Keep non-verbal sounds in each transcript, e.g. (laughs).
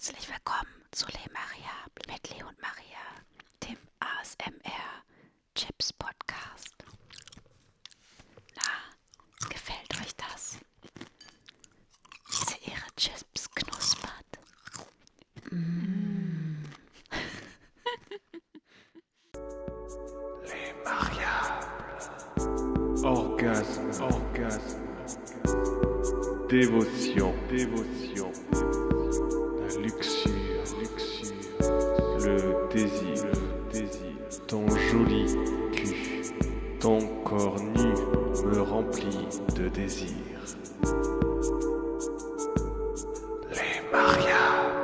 Herzlich willkommen zu Le Maria mit Le und Maria, dem ASMR Chips Podcast. Na, gefällt euch das? Diese ihre Chips knuspert. (laughs) Orgasme, orgasme, dévotion, dévotion, désir. Les mariables.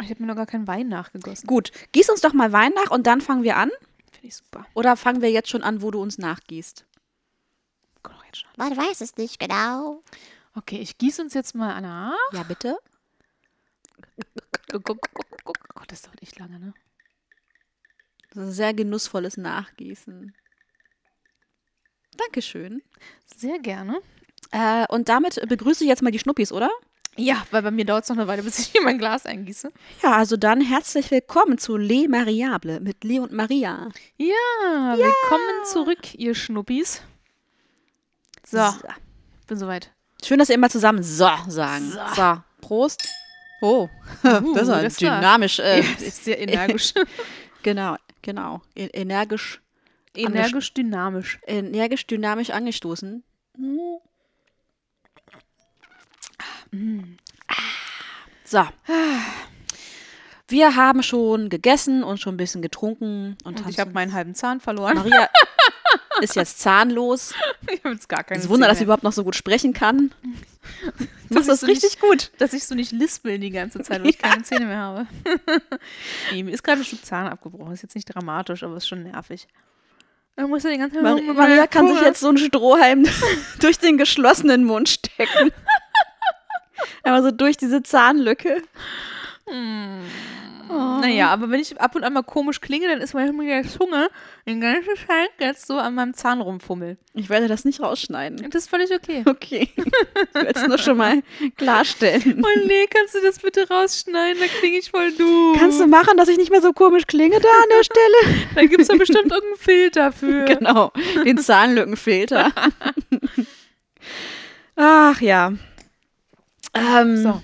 Ich habe mir noch gar keinen Wein nachgegossen. Gut, gieß uns doch mal Wein nach und dann fangen wir an. Finde ich super. Oder fangen wir jetzt schon an, wo du uns nachgießt? Guck doch jetzt schon. Man weiß es nicht genau. Okay, ich gieße uns jetzt mal nach. Ja, bitte. Guck, guck, guck, guck, guck. Gott, das dauert echt lange, ne? Das ist ein sehr genussvolles Nachgießen. Dankeschön. Sehr gerne. Äh, und damit begrüße ich jetzt mal die Schnuppis, oder? Ja, weil bei mir dauert es noch eine Weile, bis ich hier (laughs) mein Glas eingieße. Ja, also dann herzlich willkommen zu Le Mariable mit Le und Maria. Ja, willkommen zurück, ihr Schnuppis. So, bin soweit. Schön, dass ihr immer zusammen so sagen. So. So, Prost. Oh, (laughs) Uh, das ist ja das war- dynamisch. Äh, Ja, ist sehr energisch. (laughs) Genau, genau. E- Energisch, energisch, dynamisch. energisch, dynamisch angestoßen. So. Wir haben schon gegessen und schon ein bisschen getrunken. Und, Und ich habe meinen halben Zahn verloren. Maria (laughs) ist jetzt zahnlos. Ich habe jetzt gar keine Es Wunder, dass sie überhaupt noch so gut sprechen kann. (laughs) Das Das ist richtig gut. dass ich so nicht lispel die ganze Zeit, weil ich keine (laughs) Zähne mehr habe. (laughs) nee, mir ist gerade ein Stück Zahn abgebrochen. Ist jetzt nicht dramatisch, aber ist schon nervig. Dann muss er die ganze Zeit rum- Maria kann sich jetzt so einen Strohhalm durch den geschlossenen Mund stecken. Aber so durch diese Zahnlücke. Naja, aber wenn ich ab und an mal komisch klinge, dann ist mit der Zunge den ganzen Tag jetzt so an meinem Zahn rumfummel. Ich werde das nicht rausschneiden. Das ist völlig okay. Okay. Ich werde es nur schon mal klarstellen. Oh nee, kannst du das bitte rausschneiden? Da klinge ich voll du. Kannst du machen, dass ich nicht mehr so komisch klinge da an der Stelle? Da gibt es doch bestimmt irgendeinen Filter für. Genau, den Zahnlückenfilter. Ach ja. Ähm, So.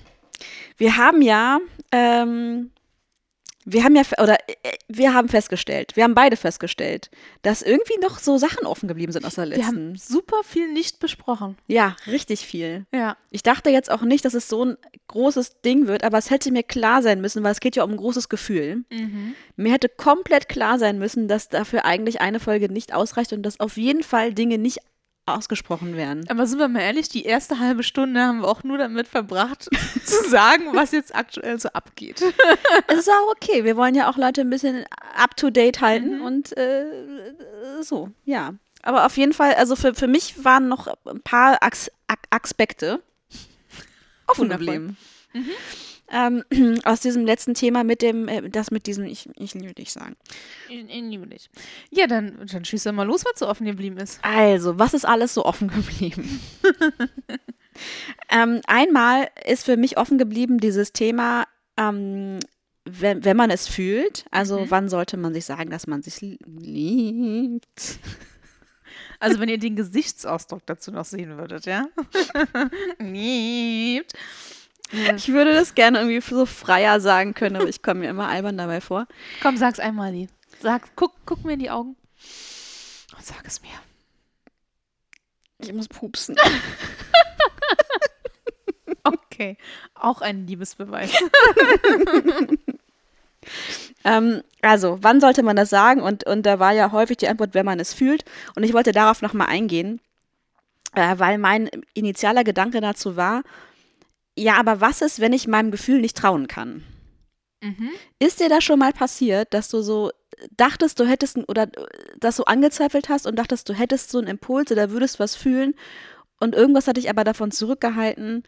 Wir haben ja, ähm, wir haben ja, oder äh, wir haben festgestellt, wir haben beide festgestellt, dass irgendwie noch so Sachen offen geblieben sind aus der Wir haben letzten. super viel nicht besprochen. Ja, richtig viel. Ja. Ich dachte jetzt auch nicht, dass es so ein großes Ding wird, aber es hätte mir klar sein müssen, weil es geht ja um ein großes Gefühl. Mir hätte komplett klar sein müssen, dass dafür eigentlich eine Folge nicht ausreicht und dass auf jeden Fall Dinge nicht ausgesprochen werden. Aber sind wir mal ehrlich, die erste halbe Stunde haben wir auch nur damit verbracht, (laughs) zu sagen, was jetzt aktuell so abgeht. (laughs) Es ist auch okay. Wir wollen ja auch Leute ein bisschen up to date halten und äh, so, ja. Aber auf jeden Fall, also für, für mich waren noch ein paar Aspekte offen geblieben. Ähm, (clears throat) aus diesem letzten Thema mit dem, äh, das mit diesem, ich, ich liebe dich sagen. In, in liebe dich. Ja, dann, dann schieß doch mal los, was so offen geblieben ist. Also, was ist alles so offen geblieben? (laughs) ähm, einmal ist für mich offen geblieben dieses Thema, ähm, wenn, wenn man es fühlt, also wann sollte man sich sagen, dass man sich li- liebt? (laughs) Also, wenn ihr den Gesichtsausdruck dazu noch sehen würdet, ja? (laughs) Liebt. Ich würde das gerne irgendwie so freier sagen können, aber ich komme mir immer albern dabei vor. Komm, sag's einmal, Lee. Sag, guck, guck mir in die Augen. Und sag es mir. Ich muss pupsen. (laughs) Okay. Auch ein Liebesbeweis. (laughs) Ähm, also, wann sollte man das sagen? Und, und da war ja häufig die Antwort, wenn man es fühlt. Und ich wollte darauf nochmal eingehen, äh, weil mein initialer Gedanke dazu war, ja, aber was ist, wenn ich meinem Gefühl nicht trauen kann? Ist dir das schon mal passiert, dass du so dachtest, du hättest oder äh, das so angezweifelt hast und dachtest, du hättest so einen Impuls oder würdest was fühlen und irgendwas hat dich aber davon zurückgehalten,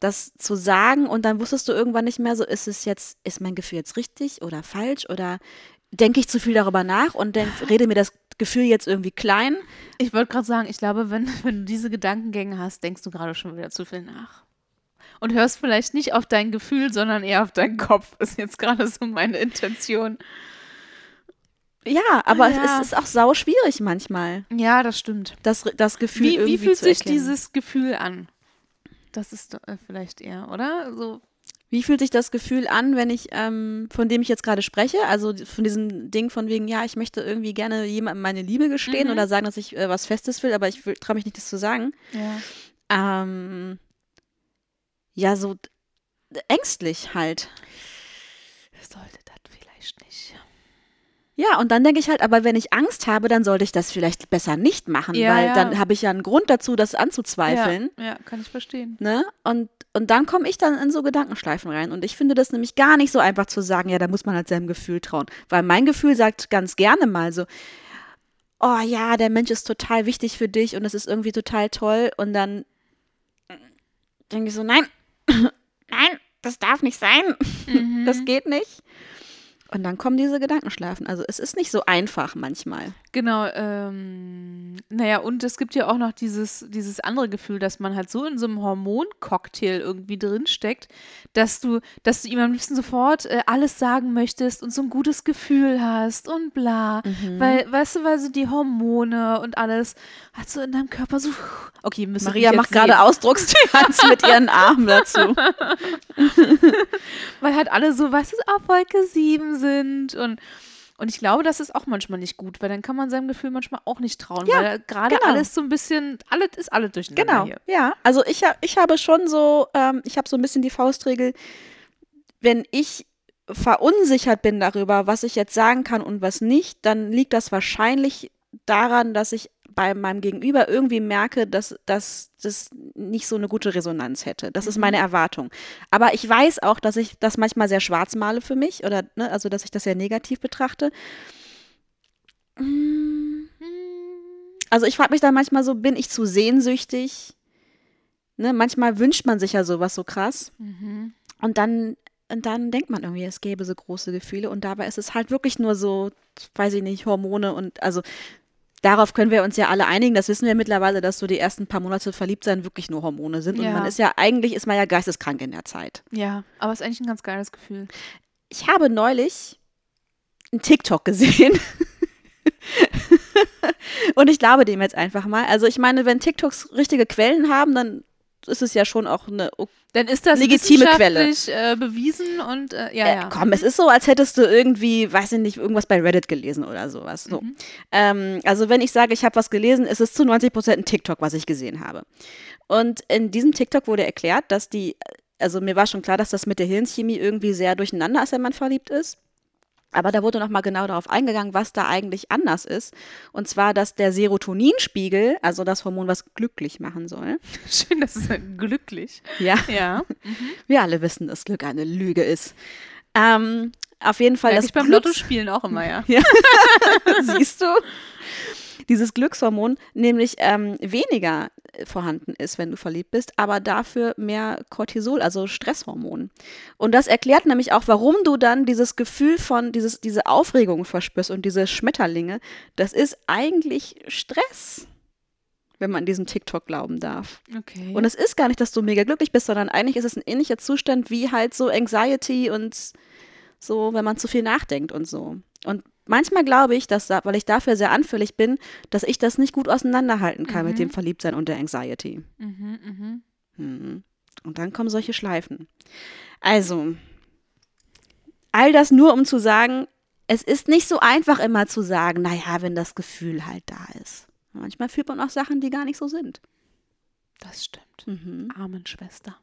das zu sagen und dann wusstest du irgendwann nicht mehr so, ist es jetzt, ist mein Gefühl jetzt richtig oder falsch oder denke ich zu viel darüber nach und denk, rede mir das Gefühl jetzt irgendwie klein. Ich wollte gerade sagen, ich glaube, wenn, (laughs) wenn du diese Gedankengänge hast, denkst du gerade schon wieder zu viel nach. Und hörst vielleicht nicht auf dein Gefühl, sondern eher auf deinen Kopf. (laughs) Ist jetzt gerade so meine Intention. Ja, aber Ja. es ist auch sau schwierig manchmal, Ja, das stimmt. das, das Gefühl Wie, irgendwie wie fühlt zu sich erkennen. dieses Gefühl an? Das ist äh, vielleicht eher, oder? So, Wie fühlt sich das Gefühl an, wenn ich, ähm, von dem ich jetzt gerade spreche, also von diesem Ding von wegen, ja, ich möchte irgendwie gerne jemandem meine Liebe gestehen Mhm. oder sagen, dass ich äh, was Festes will, aber ich traue mich nicht, das zu sagen. ja. Ähm, ja, so ängstlich halt. Sollte das vielleicht nicht. Ja, und dann denke ich halt, aber wenn ich Angst habe, dann sollte ich das vielleicht besser nicht machen, Ja, weil ja. dann habe ich ja einen Grund dazu, das anzuzweifeln. Ja, ja, kann ich verstehen. Ne? Und, und dann komme ich dann in so Gedankenschleifen rein. Und ich finde das nämlich gar nicht so einfach zu sagen, ja, da muss man halt seinem Gefühl trauen. Weil mein Gefühl sagt ganz gerne mal so, oh ja, der Mensch ist total wichtig für dich und das ist irgendwie total toll. Und dann denke ich so, nein, nein, das darf nicht sein. Das geht nicht. Und dann kommen diese Gedankenschleifen. Also es ist nicht so einfach manchmal. Genau, ähm, naja, und es gibt ja auch noch dieses, dieses andere Gefühl, dass man halt so in so einem Hormoncocktail irgendwie drinsteckt, dass du, dass du ihm am liebsten sofort äh, alles sagen möchtest und so ein gutes Gefühl hast und bla. Mhm. Weil, weißt du, weil so die Hormone und alles hat so in deinem Körper so. Okay, müssen Maria macht gerade Ausdruckstanz mit ihren Armen dazu. (laughs) Weil halt alle so, weißt du, auf Wolke 7 sind und. Und ich glaube, das ist auch manchmal nicht gut, weil dann kann man seinem Gefühl manchmal auch nicht trauen, Ja, weil gerade genau. alles so ein bisschen, alles ist alles durcheinander Genau, hier. ja. Also ich, ich habe schon so, ähm, ich habe so ein bisschen die Faustregel, wenn ich verunsichert bin darüber, was ich jetzt sagen kann und was nicht, dann liegt das wahrscheinlich daran, dass ich bei meinem Gegenüber irgendwie merke, dass, dass das nicht so eine gute Resonanz hätte. Das ist meine Erwartung. Aber ich weiß auch, dass ich das manchmal sehr schwarz male für mich oder, ne, also dass ich das sehr negativ betrachte. Mm. Also ich frage mich dann manchmal so, bin ich zu sehnsüchtig? Ne, manchmal wünscht man sich ja sowas so krass. Mhm. Und dann, und dann denkt man irgendwie, es gäbe so große Gefühle. Und dabei ist es halt wirklich nur so, weiß ich nicht, Hormone und also darauf können wir uns ja alle einigen. Das wissen wir mittlerweile, dass so die ersten paar Monate verliebt sein wirklich nur Hormone sind. Und Ja. man ist ja, eigentlich ist man ja geisteskrank in der Zeit. Ja, aber es ist eigentlich ein ganz geiles Gefühl. Ich habe neulich einen TikTok gesehen. (laughs) und ich glaube dem jetzt einfach mal. Also ich meine, wenn TikToks richtige Quellen haben, dann ist es ja schon auch eine Dann ist das Legitime Quelle. Äh, bewiesen und äh, ja, Äh, ja. komm, es ist so, als hättest du irgendwie, weiß ich nicht, irgendwas bei Reddit gelesen oder sowas. So. Mhm. Ähm, also wenn ich sage, ich habe was gelesen, ist es zu 90 Prozent ein TikTok, was ich gesehen habe. Und in diesem TikTok wurde erklärt, dass die, also mir war schon klar, dass das mit der Hirnchemie irgendwie sehr durcheinander ist, wenn man verliebt ist. Aber da wurde nochmal genau darauf eingegangen, was da eigentlich anders ist. Und zwar, dass der Serotoninspiegel, also das Hormon, was glücklich machen soll, (laughs) Schön, das ist glücklich. ja, Ja. wir alle wissen, dass Glück eine Lüge ist. Ähm, auf jeden Fall Merke das ich beim Glücks- Lottospielen auch immer, ja. (laughs) (laughs) Siehst du? Dieses Glückshormon nämlich ähm, weniger äh, vorhanden ist, wenn du verliebt bist, aber dafür mehr Cortisol, also Stresshormon. Und das erklärt nämlich auch, warum du dann dieses Gefühl von, dieses, diese Aufregung verspürst und diese Schmetterlinge. Das ist eigentlich Stress, wenn man diesem TikTok glauben darf. Okay. Und es ist gar nicht, dass du mega glücklich bist, sondern eigentlich ist es ein ähnlicher Zustand wie halt so Anxiety und so, wenn man zu viel nachdenkt und so. Und manchmal glaube ich, dass, da- weil ich dafür sehr anfällig bin, dass ich das nicht gut auseinanderhalten kann mit dem Verliebtsein und der Anxiety. mhm, mhm. Mhm. Und dann kommen solche Schleifen. Also, all das nur, um zu sagen, es ist nicht so einfach immer zu sagen, naja, wenn das Gefühl halt da ist. Manchmal fühlt man auch Sachen, die gar nicht so sind. Das stimmt. Mhm. Armen Schwester.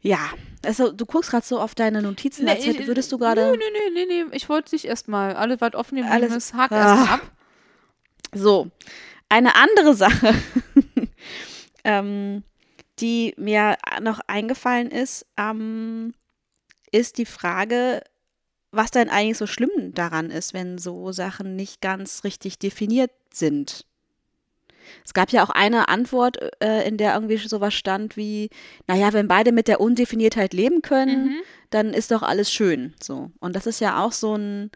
Ja, also du guckst gerade so auf deine Notizen, Nee, als hätte, ich- würdest du gerade. nee, nee, nee, nee. Ich wollte dich erstmal. Alles, was offen geblieben Alles- ist, hak Ah. erstmal ab. So, eine andere Sache, (laughs) ähm, die mir noch eingefallen ist, ähm, ist die Frage, was denn eigentlich so schlimm daran ist, wenn so Sachen nicht ganz richtig definiert sind. Es gab ja auch eine Antwort, äh, in der irgendwie sowas stand wie, naja, wenn beide mit der Undefiniertheit leben können, Mhm. dann ist doch alles schön. So. Und das ist ja auch so ein,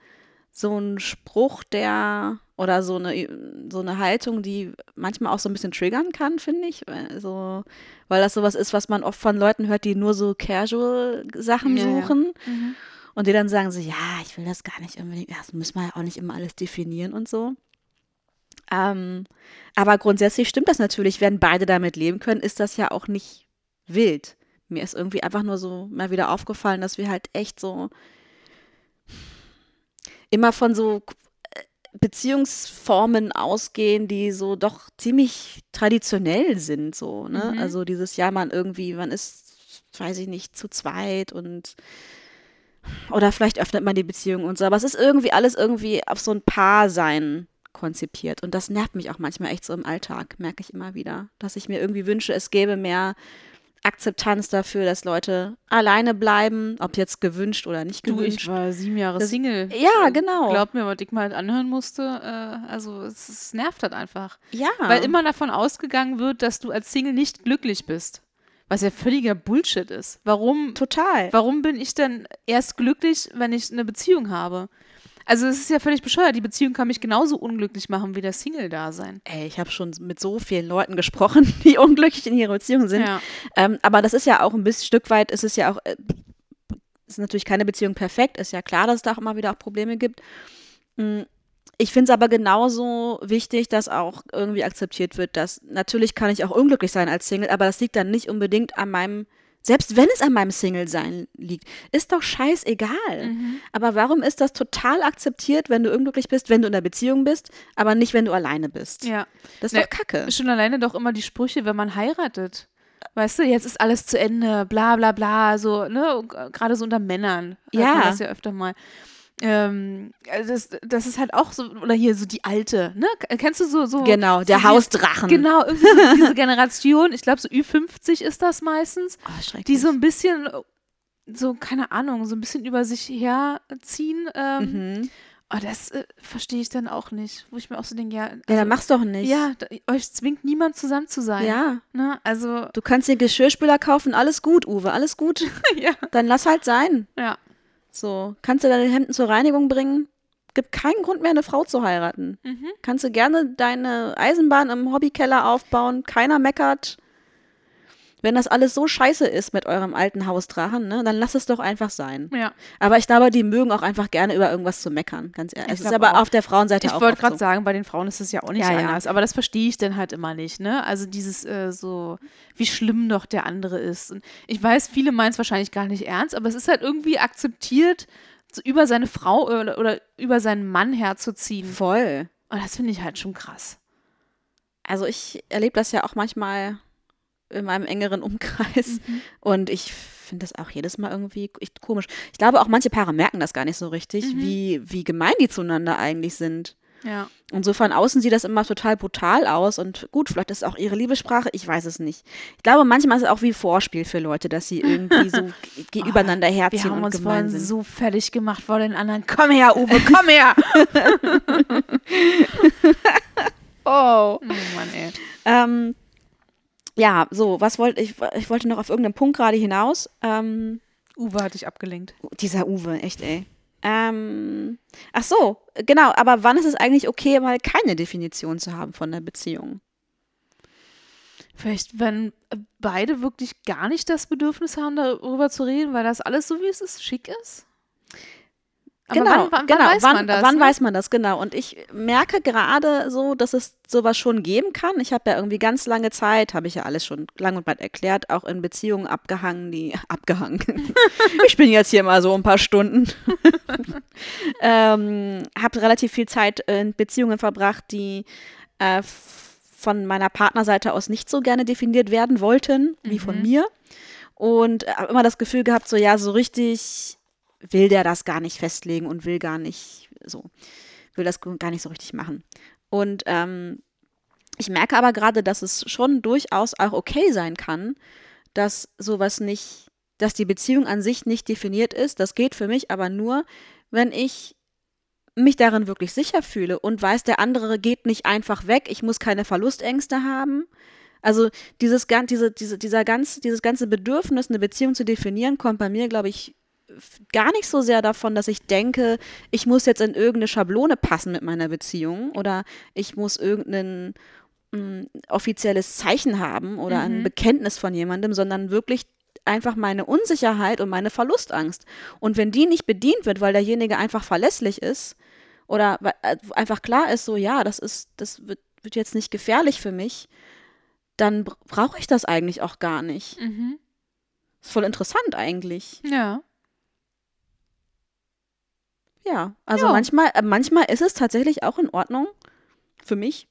so ein Spruch, der oder so eine, so eine Haltung, die manchmal auch so ein bisschen triggern kann, finde ich. Also, weil das sowas ist, was man oft von Leuten hört, die nur so Casual-Sachen Ja, ja. suchen. Mhm. Und die dann sagen so, ja, ich will das gar nicht unbedingt, das müssen wir ja auch nicht immer alles definieren und so. Ähm, aber grundsätzlich stimmt das natürlich, wenn beide damit leben können, ist das ja auch nicht wild. Mir ist irgendwie einfach nur so mal wieder aufgefallen, dass wir halt echt so immer von so äh, Beziehungsformen ausgehen, die so doch ziemlich traditionell sind, so, ne? Mhm. Also dieses Jahr man irgendwie, man ist, weiß ich nicht, zu zweit und oder vielleicht öffnet man die Beziehung und so, aber es ist irgendwie alles irgendwie auf so ein Paar-Sein konzipiert und das nervt mich auch manchmal echt so im Alltag, merke ich immer wieder, dass ich mir irgendwie wünsche, es gäbe mehr Akzeptanz dafür, dass Leute alleine bleiben, ob jetzt gewünscht oder nicht Du, gewünscht. ich war sieben Jahre Das- Single. Ja, Äh, genau. Glaub mir, was ich mal halt anhören musste. Äh, also es, es nervt halt einfach. ja, Weil immer davon ausgegangen wird, dass du als Single nicht glücklich bist. Was ja völliger Bullshit ist. Warum, total. warum bin ich denn erst glücklich, wenn ich eine Beziehung habe? Also es ist ja völlig bescheuert. Die Beziehung kann mich genauso unglücklich machen wie der Single-Dasein. Ey, ich habe schon mit so vielen Leuten gesprochen, (laughs) die unglücklich in ihrer Beziehung sind. Ja. Ähm, aber das ist ja auch ein bisschen Stück weit, ist es ja auch, äh, ist natürlich keine Beziehung perfekt, ist ja klar, dass es da auch immer wieder auch Probleme gibt. Mm, Ich finde es aber genauso wichtig, dass auch irgendwie akzeptiert wird, dass natürlich kann ich auch unglücklich sein als Single, aber das liegt dann nicht unbedingt an meinem, selbst wenn es an meinem Single-Sein liegt, ist doch scheißegal. Mhm. Aber warum ist das total akzeptiert, wenn du unglücklich bist, wenn du in einer Beziehung bist, aber nicht, wenn du alleine bist? ja. Das ist Ne, doch Kacke. Schon alleine doch immer die Sprüche, wenn man heiratet. Weißt du, jetzt ist alles zu Ende, bla bla bla, so, ne, und gerade so unter Männern. Ja. Man das ja öfter mal. Ähm, also das, das ist halt auch so, oder hier so die alte, ne? K- Kennst du so, so Genau, der so die- Hausdrachen. Genau, irgendwie so diese Generation, ich glaube so Ü50 ist das meistens, Oh, schrecklich. die so ein bisschen, so, keine Ahnung, so ein bisschen über sich herziehen. Ähm, mhm. oh, das äh, verstehe ich dann auch nicht. Wo ich mir auch so denke, ja, Ja, also, dann mach's doch nicht. ja, da, euch zwingt niemand zusammen zu sein. Ja. Ne? Also, Du kannst den Geschirrspüler kaufen, alles gut, Uwe, alles gut. (laughs) ja. Dann lass halt sein. Ja. So, kannst du deine Hemden zur Reinigung bringen? Gibt keinen Grund mehr, eine Frau zu heiraten. Mhm. Kannst du gerne deine Eisenbahn im Hobbykeller aufbauen, keiner meckert. Wenn das alles so scheiße ist mit eurem alten Hausdrachen, ne, dann lass es doch einfach sein. Ja. Aber ich glaube, die mögen auch einfach gerne über irgendwas zu meckern, ganz ehrlich. Ich Es ist aber auch. auf der Frauenseite Ich auch wollte oft gerade so. sagen, bei den Frauen ist es ja auch nicht Ja, ja. anders, aber das verstehe ich dann halt immer nicht, ne? Also dieses äh, so, wie schlimm doch der andere ist. Und ich weiß, viele meinen es wahrscheinlich gar nicht ernst, aber es ist halt irgendwie akzeptiert, so über seine Frau oder, oder über seinen Mann herzuziehen. Voll. Und das finde ich halt schon krass. Also ich erlebe das ja auch manchmal in meinem engeren Umkreis Mhm. und ich finde das auch jedes Mal irgendwie echt komisch. Ich glaube, auch manche Paare merken das gar nicht so richtig, Mhm. wie, wie gemein die zueinander eigentlich sind. Ja. Und so von außen sieht das immer total brutal aus und gut, vielleicht ist es auch ihre Liebessprache, ich weiß es nicht. Ich glaube, manchmal ist es auch wie Vorspiel für Leute, dass sie irgendwie so (laughs) ge- Oh, übereinander Wir herziehen haben und uns vorhin sind. so fertig gemacht vor den anderen. Komm her, Uwe, komm her! (laughs) (laughs) Oh. Oh Mann, ey. Ähm, ja, so, was wollte ich? Ich wollte noch auf irgendeinen Punkt gerade hinaus. Ähm, Uwe hat dich abgelenkt. Dieser Uwe, echt, ey. Ähm, ach so, genau, aber wann ist es eigentlich okay, mal keine Definition zu haben von der Beziehung? Vielleicht, wenn beide wirklich gar nicht das Bedürfnis haben, darüber zu reden, weil das alles so wie es ist, schick ist. Genau, wann, wann, genau. wann weiß wann, man das? wann ne? weiß man das, genau. Und ich merke gerade so, dass es sowas schon geben kann. Ich habe ja irgendwie ganz lange Zeit, habe ich ja alles schon lang und breit erklärt, auch in Beziehungen abgehangen, die (laughs) abgehangen. (laughs) ich bin jetzt hier mal so ein paar Stunden. (laughs) ähm, habe relativ viel Zeit in Beziehungen verbracht, die äh, von meiner Partnerseite aus nicht so gerne definiert werden wollten, wie von Mhm. mir. Und habe immer das Gefühl gehabt, so ja, so richtig will der das gar nicht festlegen und will gar nicht so, will das gar nicht so richtig machen. Und ähm, ich merke aber gerade, dass es schon durchaus auch okay sein kann, dass sowas nicht, dass die Beziehung an sich nicht definiert ist. Das geht für mich aber nur, wenn ich mich darin wirklich sicher fühle und weiß, der andere geht nicht einfach weg, ich muss keine Verlustängste haben. Also dieses, diese, diese, dieser ganz, dieses ganze Bedürfnis, eine Beziehung zu definieren, kommt bei mir, glaube ich, gar nicht so sehr davon, dass ich denke, ich muss jetzt in irgendeine Schablone passen mit meiner Beziehung oder ich muss irgendein mh, offizielles Zeichen haben oder ein Mhm. Bekenntnis von jemandem, sondern wirklich einfach meine Unsicherheit und meine Verlustangst. Und wenn die nicht bedient wird, weil derjenige einfach verlässlich ist oder weil, äh, einfach klar ist, so ja, das ist, das wird, wird jetzt nicht gefährlich für mich, dann br- brauche ich das eigentlich auch gar nicht. Mhm. Ist voll interessant eigentlich. Ja. Ja, also Ja. manchmal, äh, manchmal ist es tatsächlich auch in Ordnung für mich,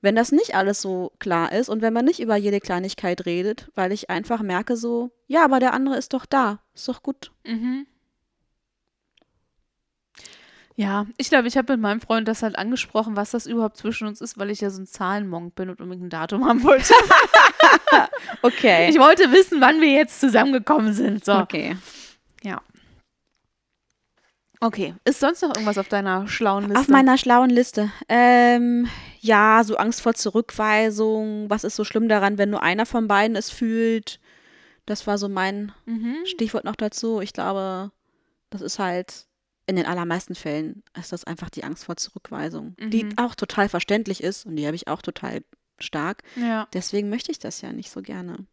wenn das nicht alles so klar ist und wenn man nicht über jede Kleinigkeit redet, weil ich einfach merke so, ja, aber der andere ist doch da, ist doch gut. Mhm. Ja, ich glaube, ich habe mit meinem Freund das halt angesprochen, was das überhaupt zwischen uns ist, weil ich ja so ein Zahlenmonk bin und unbedingt ein Datum haben wollte. (laughs) Okay. Ich wollte wissen, wann wir jetzt zusammengekommen sind. So. okay. Ja. Okay. Ist sonst noch irgendwas auf deiner schlauen Liste? Auf meiner schlauen Liste. Ähm, ja, so Angst vor Zurückweisung. Was ist so schlimm daran, wenn nur einer von beiden es fühlt? Das war so mein Mhm. Stichwort noch dazu. Ich glaube, das ist halt in den allermeisten Fällen ist das einfach die Angst vor Zurückweisung, die Mhm. auch total verständlich ist und die habe ich auch total stark. Ja, Deswegen möchte ich das ja nicht so gerne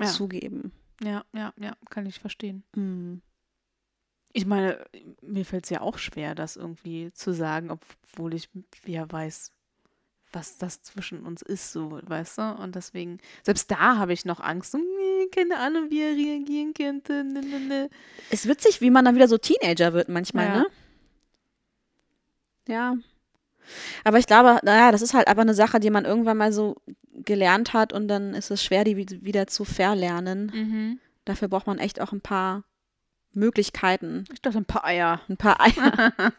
ja, zugeben. ja, ja, ja, kann ich verstehen. Hm. Ich meine, mir fällt es ja auch schwer, das irgendwie zu sagen, obwohl ich ja weiß, was das zwischen uns ist, so, weißt du? Und deswegen, selbst da habe ich noch Angst. So, nee, keine Ahnung, wie er reagieren könnte. Ne, ne, ne. Ist witzig, wie man dann wieder so Teenager wird manchmal, Ja. ne? Ja. Aber ich glaube, naja, das ist halt einfach eine Sache, die man irgendwann mal so gelernt hat und dann ist es schwer, die wi- wieder zu verlernen. Mhm. Dafür braucht man echt auch ein paar Möglichkeiten, Ich dachte, ein paar Eier. ein paar Eier. (laughs)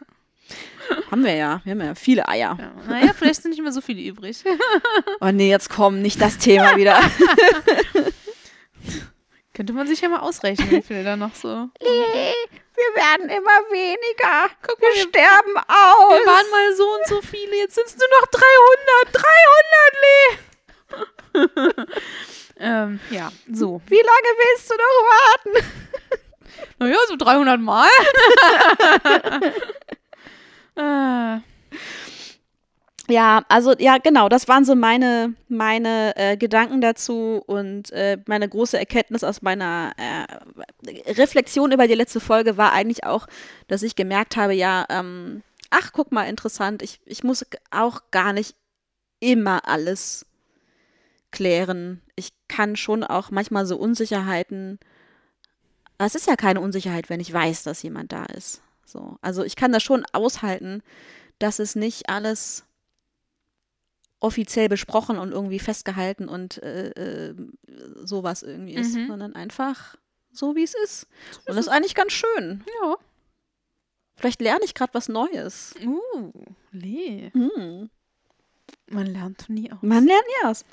haben wir ja, wir haben ja viele Eier. Ja. Naja, vielleicht sind nicht mehr so viele übrig. (laughs) Oh nee, jetzt komm, nicht das Thema wieder. (laughs) Könnte man sich ja mal ausrechnen, wie viele da noch so. Wir werden immer weniger. Guck mal, wir, sterben aus. wir waren mal so und so viele, jetzt sind es nur noch 300. 300, Lee! ähm, ja, so. Wie lange willst du noch warten? Naja, so 300 Mal. (laughs) äh, Ja, also ja, genau, das waren so meine, meine äh, Gedanken dazu und äh, meine große Erkenntnis aus meiner äh, Reflexion über die letzte Folge war eigentlich auch, dass ich gemerkt habe, ja, ähm, ach, guck mal, interessant, ich, ich muss auch gar nicht immer alles klären. Ich kann schon auch manchmal so Unsicherheiten, aber es ist ja keine Unsicherheit, wenn ich weiß, dass jemand da ist. So, also ich kann das schon aushalten, dass es nicht alles offiziell besprochen und irgendwie festgehalten und äh, äh, sowas irgendwie ist, Mhm. sondern einfach so, wie es ist. Und das ist eigentlich ganz schön. ja. Vielleicht lerne ich gerade was Neues. Uh, Lee. Hm. Man lernt nie aus. Man lernt nie aus.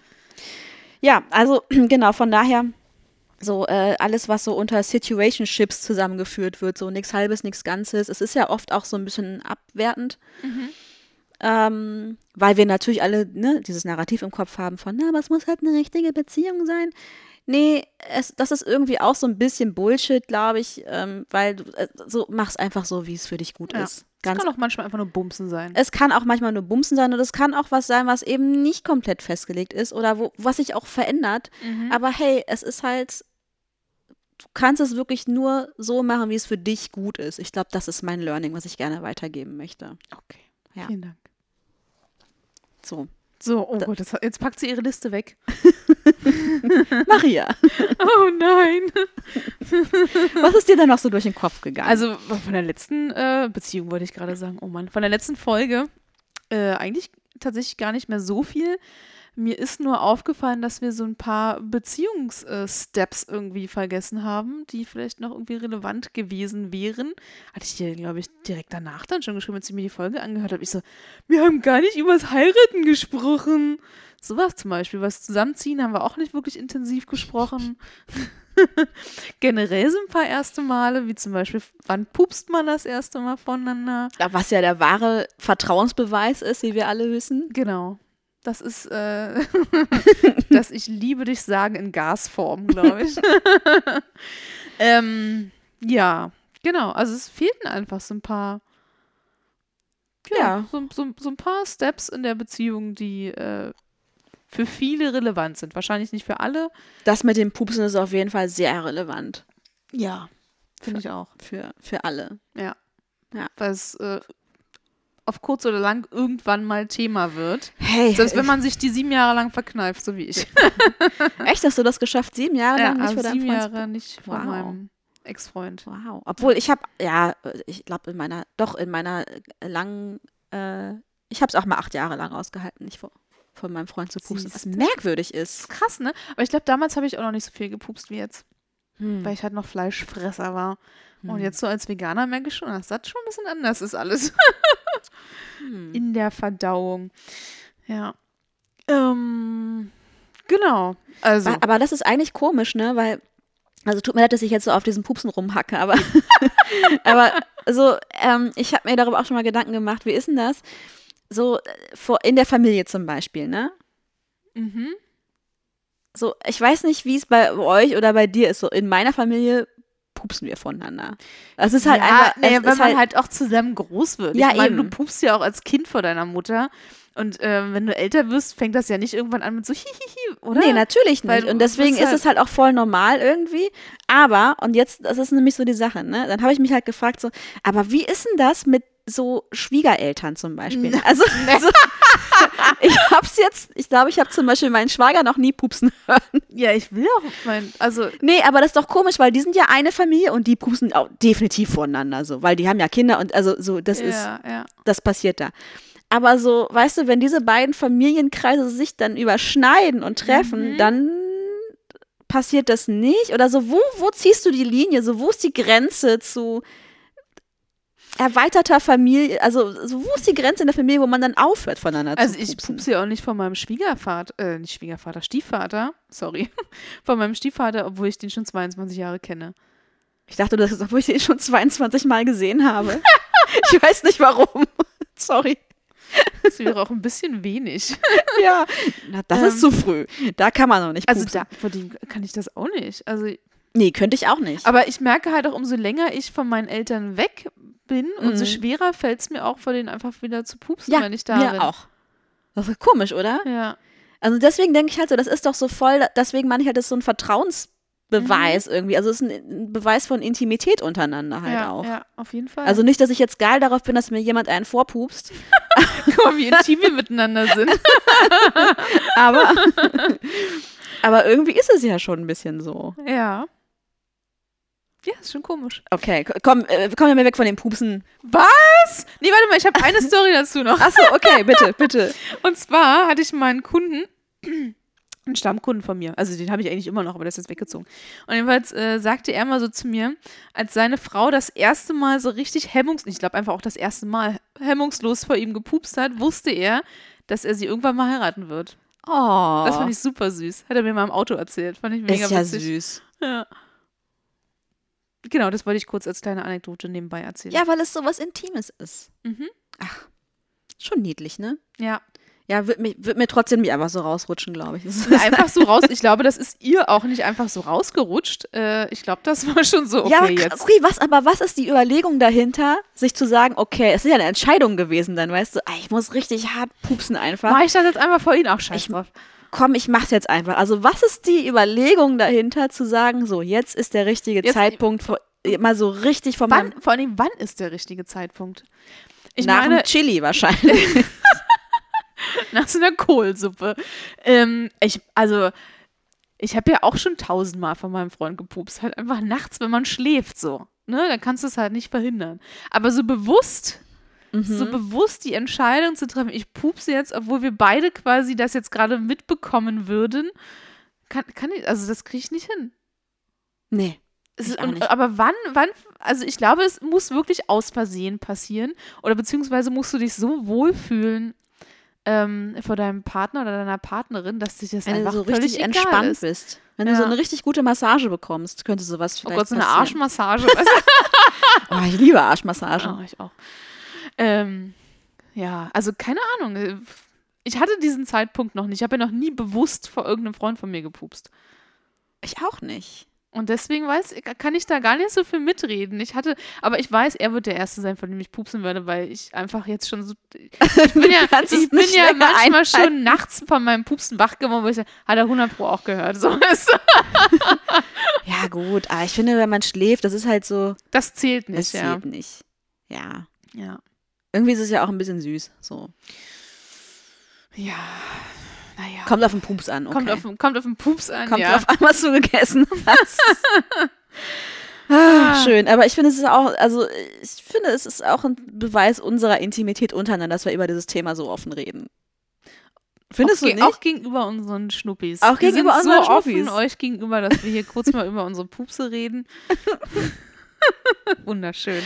Ja, also (clears throat) genau, von daher so äh, alles, was so unter Situationships zusammengeführt wird, so nichts Halbes, nichts Ganzes. Es ist ja oft auch so ein bisschen abwertend. Mhm. Ähm, weil wir natürlich alle ne, dieses Narrativ im Kopf haben von, na, aber es muss halt eine richtige Beziehung sein. Nee, es, das ist irgendwie auch so ein bisschen Bullshit, glaube ich, ähm, weil du äh, so mach's einfach so, wie es für dich gut Ja. ist. Ganz kann auch manchmal einfach nur Bumsen sein. es kann auch manchmal nur Bumsen sein und es kann auch was sein, was eben nicht komplett festgelegt ist oder wo, was sich auch verändert. Mhm. Aber hey, es ist halt, du kannst es wirklich nur so machen, wie es für dich gut ist. Ich glaube, das ist mein Learning, was ich gerne weitergeben möchte. Okay. Ja. Vielen Dank. So, So, oh Gott, das, jetzt packt sie ihre Liste weg. (laughs) (laughs) Maria, Oh nein. (laughs) was ist dir denn noch so durch den Kopf gegangen? Also von der letzten äh, Beziehung wollte ich gerade sagen, oh Mann, von der letzten Folge äh, eigentlich tatsächlich gar nicht mehr so viel. Mir ist nur aufgefallen, dass wir so ein paar Beziehungssteps irgendwie vergessen haben, die vielleicht noch irgendwie relevant gewesen wären. Hatte ich dir, glaube ich, direkt danach dann schon geschrieben, als ich mir die Folge angehört habe. Ich so, wir haben gar nicht übers Heiraten gesprochen. Sowas zum Beispiel. Was Zusammenziehen haben wir auch nicht wirklich intensiv gesprochen. (laughs) Generell so ein paar erste Male, wie zum Beispiel, wann pupst man das erste Mal voneinander? was ja der wahre Vertrauensbeweis ist, wie wir alle wissen. Genau. Das ist, äh, (laughs) das Ich liebe dich sagen in Gasform, glaube ich. (laughs) Ähm, ja, genau. Also es fehlten einfach so ein paar, ja, Ja. So, so, so ein paar Steps in der Beziehung, die äh, für viele relevant sind. Wahrscheinlich nicht für alle. Das mit dem Pupsen ist auf jeden Fall sehr relevant. Ja, finde ich auch. Für, für alle. Weil es äh, auf kurz oder lang irgendwann mal Thema wird. Hey, Selbst wenn man sich die sieben Jahre lang verkneift, so wie ich. (laughs) echt hast du das geschafft? Sieben Jahre Ja, lang nicht vor deinem sieben Freund? Jahre nicht von Wow. meinem Ex-Freund. Wow. Obwohl ich habe, ja, ich glaube in meiner, doch in meiner äh, langen, äh, ich habe es auch mal acht Jahre lang ausgehalten, nicht vor, von meinem Freund zu pusten, was merkwürdig ist. Krass, ne? Aber ich glaube, damals habe ich auch noch nicht so viel gepupst wie jetzt. Hm. weil ich halt noch Fleischfresser war. Und Hm. jetzt so als Veganer merke ich schon, dass das schon ein bisschen anders ist alles. (laughs) Hm. In der Verdauung. Ja. Ähm, genau. Also, Aber, aber das ist eigentlich komisch, ne? Weil, also tut mir leid, dass ich jetzt so auf diesen Pupsen rumhacke, aber, (laughs) aber so, ähm, ich habe mir darüber auch schon mal Gedanken gemacht, wie ist denn das? So, äh, vor, in der Familie zum Beispiel, ne? mhm. So, ich weiß nicht, wie es bei euch oder bei dir ist. So, in meiner Familie pupsen wir voneinander. Das ist halt ja, einfach. naja, ist man halt, halt, auch zusammen groß wird. Ja, ich meine, du eben. pupst ja auch als Kind vor deiner Mutter. Und ähm, wenn du älter wirst, fängt das ja nicht irgendwann an mit so hihihi, oder? Nee, natürlich nicht. Weil du und deswegen bist ist halt- es halt auch voll normal irgendwie. Aber, und jetzt, das ist nämlich so die Sache, ne? Dann habe ich mich halt gefragt, so, aber wie ist denn das mit so Schwiegereltern zum Beispiel? Also, also (laughs) ich hab's jetzt, ich glaube, ich habe zum Beispiel meinen Schwager noch nie pupsen (laughs) hören. Ja, ich will auch mein, also Nee, aber das ist doch komisch, weil die sind ja eine Familie und die pupsen auch definitiv voneinander so, weil die haben ja Kinder und also so, das ist, ja, ja. das passiert da. Aber so, weißt du, wenn diese beiden Familienkreise sich dann überschneiden und treffen, Mhm. dann passiert das nicht? Oder so, wo, wo ziehst du die Linie? So, wo ist die Grenze zu erweiterter Familie? Also, so, wo ist die Grenze in der Familie, wo man dann aufhört, voneinander Also zu ich pupsen? pupse ja auch nicht von meinem Schwiegervater, äh, nicht Schwiegervater, Stiefvater, sorry, (laughs) von meinem Stiefvater, obwohl ich den schon 22 Jahre kenne. Ich dachte, das ist, obwohl ich den schon 22 Mal gesehen habe. (laughs) ich weiß nicht warum. (laughs) Sorry. Das wäre auch ein bisschen wenig. Ja, na, das ist zu früh. Da kann man noch nicht Also pupsen. da, vor dem kann ich das auch nicht. Also, nee, könnte ich auch nicht. aber ich merke halt auch, umso länger ich von meinen Eltern weg bin, umso Mhm. schwerer fällt es mir auch, vor denen einfach wieder zu pupsen, ja, wenn ich da mir bin. auch. Das ist komisch, oder? Ja. Also deswegen denke ich halt so, das ist doch so voll, deswegen meine ich halt, das ist so ein Vertrauensbeweis irgendwie. Also es ist ein, Beweis von Intimität untereinander halt Mhm. ja, auch. ja, auf jeden Fall. Also nicht, dass ich jetzt geil darauf bin, dass mir jemand einen vorpupst, (laughs) guck mal, wie intim wir miteinander sind. (laughs) aber, aber irgendwie ist es ja schon ein bisschen so. Ja. Ja, ist schon komisch. Okay, komm, äh, komm ja mal weg von den Pupsen. Was? Nee, warte mal, ich habe eine Story dazu noch. Achso, okay, bitte, bitte. (laughs) Und zwar hatte ich meinen Kunden, (clears throat) einen Stammkunden von mir, also den habe ich eigentlich immer noch, aber der ist jetzt weggezogen. Und jedenfalls äh, sagte er mal so zu mir, als seine Frau das erste Mal so richtig hemmungslos, ich glaube einfach auch das erste Mal hemmungslos vor ihm gepupst hat, wusste er, dass er sie irgendwann mal heiraten wird. Oh, Das fand ich super süß. Hat er mir mal im Auto erzählt. Fand ich mega ist ja witzig. süß. Ja. Genau, das wollte ich kurz als kleine Anekdote nebenbei erzählen. Ja, weil es sowas Intimes ist. Mhm. Schon niedlich, ne? Ja. Ja, wird mir, wird mir trotzdem nicht einfach so rausrutschen, glaube ich. (laughs) Einfach so raus. Ich glaube, das ist ihr auch nicht einfach so rausgerutscht. Äh, ich glaube, das war schon so, okay, ja, aber, jetzt. okay, was, aber was ist die Überlegung dahinter, sich zu sagen, okay, es ist ja eine Entscheidung gewesen dann, weißt du, ah, ich muss richtig hart pupsen einfach. Mach ich das jetzt einfach vor Ihnen auch scheiß Ich- drauf. Komm, ich mach's jetzt einfach. Also, was ist die Überlegung dahinter, zu sagen, so, jetzt ist der richtige Jetzt- Zeitpunkt, vor, mal so richtig meinem, Wann, vor allem, wann ist der richtige Zeitpunkt? Ich nach meine, Chili (laughs) wahrscheinlich. nach so einer Kohlsuppe. Ähm, ich, also, ich habe ja auch schon tausendmal von meinem Freund gepupst. Halt einfach nachts, wenn man schläft, so. Ne, dann kannst du es halt nicht verhindern. Aber so bewusst, so bewusst die Entscheidung zu treffen, ich pupse jetzt, obwohl wir beide quasi das jetzt gerade mitbekommen würden, kann, kann ich, also das kriege ich nicht hin. nee. Ist, und, aber wann, wann, also ich glaube, es muss wirklich aus Versehen passieren oder beziehungsweise musst du dich so wohlfühlen ähm, vor deinem Partner oder deiner Partnerin, dass dich das Wenn du einfach so völlig richtig entspannt ist. bist. Wenn du so Ja. eine richtig gute Massage bekommst, könnte sowas Oh vielleicht Gott, so eine passieren. Arschmassage. du? (laughs) Oh, ich liebe Arschmassagen. oh, ich auch. Ähm, ja, also keine Ahnung. Ich hatte diesen Zeitpunkt noch nicht. Ich habe ja noch nie bewusst vor irgendeinem Freund von mir gepupst. Ich auch nicht. Und deswegen weiß, kann ich da gar nicht so viel mitreden. Ich hatte, aber ich weiß, er wird der Erste sein, von dem ich pupsen werde, weil ich einfach jetzt schon so. Ich bin (laughs) ja, ich bin ja manchmal einhalten. schon nachts von meinem Pupsen wach geworden, wo ich sage, hat er 100 Pro auch gehört. So, du? (laughs) Ja, gut, aber ich finde, wenn man schläft, das ist halt so, Das zählt nicht, ja. zählt nicht. Ja. Ja. Irgendwie ist es ja auch ein bisschen süß. So. Ja. Naja. Kommt auf den Pups an. Okay. Kommt, auf, den- kommt auf den Pups an, Kommt ja. drauf an, was du gegessen (laughs) hast. ah, schön, aber ich finde es ist auch, also ich finde es ist auch ein Beweis unserer Intimität untereinander, dass wir über dieses Thema so offen reden. Findest auch, du nicht? Auch gegenüber unseren Schnuppis. Auch wir gegenüber unseren so offen Schnuppis. euch gegenüber, dass wir hier kurz mal (laughs) über unsere Pupse reden. (laughs) (laughs) Wunderschön.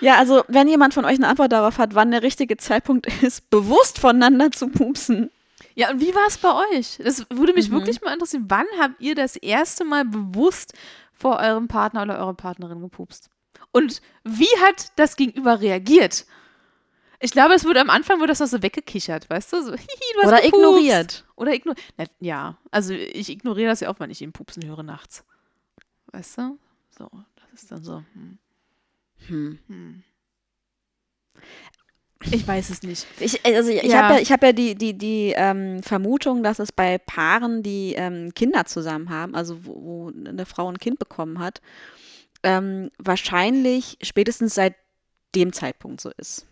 Ja, also wenn jemand von euch eine Antwort darauf hat, wann der richtige Zeitpunkt (laughs) ist, bewusst voneinander zu pupsen. Ja, und wie war es bei euch? Das würde mich Mhm. wirklich mal interessieren. Wann habt ihr das erste Mal bewusst vor eurem Partner oder eurer Partnerin gepupst? Und wie hat das Gegenüber reagiert? Ich glaube, es wurde am Anfang wurde das noch so weggekichert, weißt du? So, (laughs) hihi, du hast Oder gepupst. ignoriert. Oder ignoriert. Ja, also ich ignoriere das ja auch, wenn ich ihn pupsen höre nachts. Weißt du? So, das ist dann so. Hm, Hm. hm. Ich weiß es nicht. Ich, also ich Ja. habe ja, ich hab ja die, die, die ähm, Vermutung, dass es bei Paaren, die ähm, Kinder zusammen haben, also wo, wo eine Frau ein Kind bekommen hat, ähm, wahrscheinlich spätestens seit dem Zeitpunkt so ist.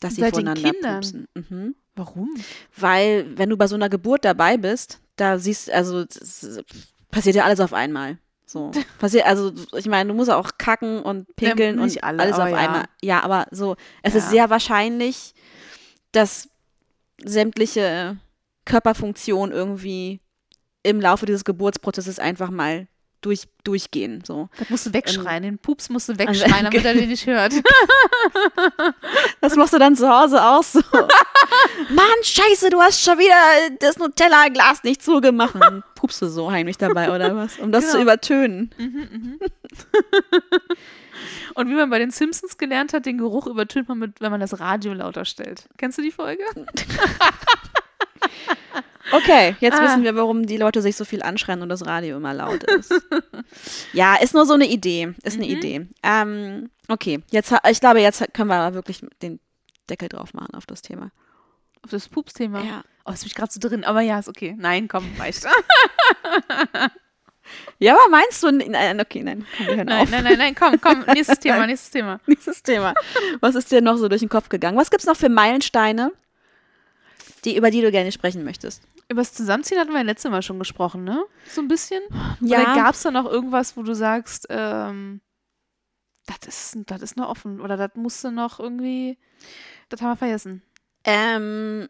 Dass sie Seit voneinander pupsen. Mhm. Warum? Weil, wenn du bei so einer Geburt dabei bist, da siehst also passiert ja alles auf einmal. So. (laughs) Passiert, also ich meine, du musst auch kacken und pinkeln nicht und alle, alles auf ja. einmal. Ja, aber so, es ist Ja. sehr wahrscheinlich, dass sämtliche Körperfunktionen irgendwie im Laufe dieses Geburtsprozesses einfach mal durch, durchgehen. So. Das musst Ähm, du wegschreien. Den Pups musst du wegschreien, (laughs) damit er den nicht hört. Das machst du dann zu Hause auch so. (laughs) Mann, scheiße, du hast schon wieder das Nutella-Glas nicht zugemacht. Dann Pupst du so heimlich dabei, oder was? Um das zu Genau. übertönen. Und wie man bei den Simpsons gelernt hat, den Geruch übertönt man mit, wenn man das Radio lauter stellt. Kennst du die Folge? Okay, jetzt Ah. wissen wir, warum die Leute sich so viel anschreien und das Radio immer laut ist. ja, ist nur so eine Idee. Ist eine Mhm. Idee. Ähm, okay, jetzt, ich glaube, jetzt können wir wirklich den Deckel drauf machen auf das Thema. Auf das Pups-Thema. Ja. Oh, jetzt bin ich gerade so drin. Aber ja, ist okay. Nein, komm, reicht. (laughs) Ja, aber meinst du, nein, okay, nein, komm, wir hören Nein, auf. nein, nein, nein, komm, komm. (laughs) Nächstes Thema, nächstes Thema. Nächstes Thema. Was ist dir noch so durch den Kopf gegangen? Was gibt es noch für Meilensteine, die, über die du gerne sprechen möchtest? Über das Zusammenziehen hatten wir letztes Mal schon gesprochen, ne? So ein bisschen. Ja. Oder gab es da noch irgendwas, wo du sagst, ähm, das ist, das ist noch offen oder das musste noch irgendwie, das haben wir vergessen. Ähm,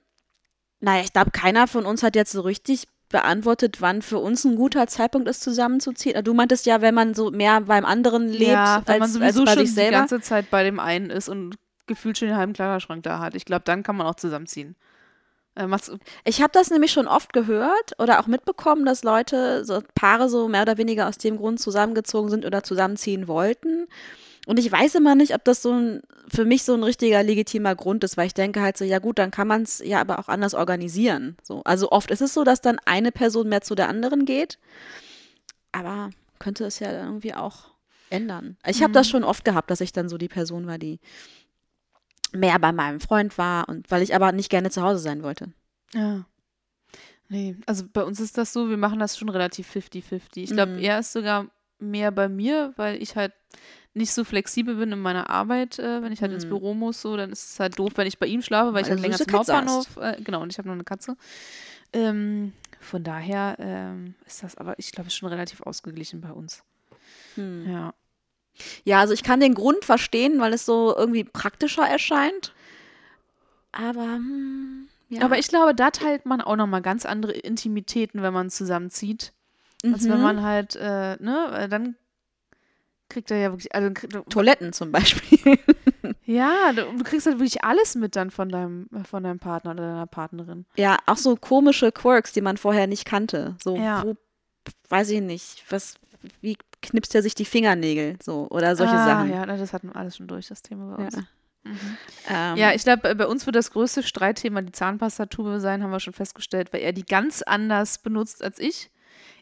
naja, ich glaube, keiner von uns hat jetzt so richtig beantwortet, wann für uns ein guter Zeitpunkt ist, zusammenzuziehen. Du meintest ja, wenn man so mehr beim anderen lebt ja, wenn man als, als sowieso bei schon sich die selber. ganze Zeit bei dem einen ist und gefühlt schon den halben Kleiderschrank da hat. Ich glaube, dann kann man auch zusammenziehen. Äh, Ich habe das nämlich schon oft gehört oder auch mitbekommen, dass Leute, so Paare so mehr oder weniger aus dem Grund zusammengezogen sind oder zusammenziehen wollten. Und ich weiß immer nicht, ob das so ein, für mich so ein richtiger legitimer Grund ist, weil ich denke halt so, ja gut, dann kann man es ja aber auch anders organisieren. So. Also oft ist es so, dass dann eine Person mehr zu der anderen geht, aber könnte es ja irgendwie auch ändern. Ich habe das schon oft gehabt, dass ich dann so die Person war, die mehr bei meinem Freund war und weil ich aber nicht gerne zu Hause sein wollte. ja. Nee, also bei uns ist das so, wir machen das schon relativ 50-50. Ich glaube, Mhm. er ist sogar mehr bei mir, weil ich halt nicht so flexibel bin in meiner Arbeit. Äh, wenn ich halt ins Mhm. Büro muss, so, dann ist es halt doof, wenn ich bei ihm schlafe, weil ich Weil halt du länger zum Hauptbahnhof. Äh, genau, und ich habe noch eine Katze. Ähm, von daher ähm, ist das aber, ich glaube, schon relativ ausgeglichen bei uns. Hm. Ja. Ja, also ich kann den Grund verstehen, weil es so irgendwie praktischer erscheint. Aber, hm, ja. Aber ich glaube, da teilt man auch nochmal ganz andere Intimitäten, wenn man zusammenzieht. Als wenn Mhm. man halt, äh, ne, dann kriegt er ja wirklich, also Toiletten zum Beispiel. (laughs) ja, du, du kriegst halt wirklich alles mit dann von deinem, von deinem Partner oder deiner Partnerin. ja, auch so komische Quirks, die man vorher nicht kannte. So, Ja. wo, weiß ich nicht, was, wie knipst er sich die Fingernägel? So, oder solche ah, Sachen. Ja, das hatten wir alles schon durch, das Thema bei uns. Ja. Mhm. Ähm, Ja, ich glaube, bei uns wird das größte Streitthema die Zahnpastatube sein, haben wir schon festgestellt, weil er die ganz anders benutzt als ich.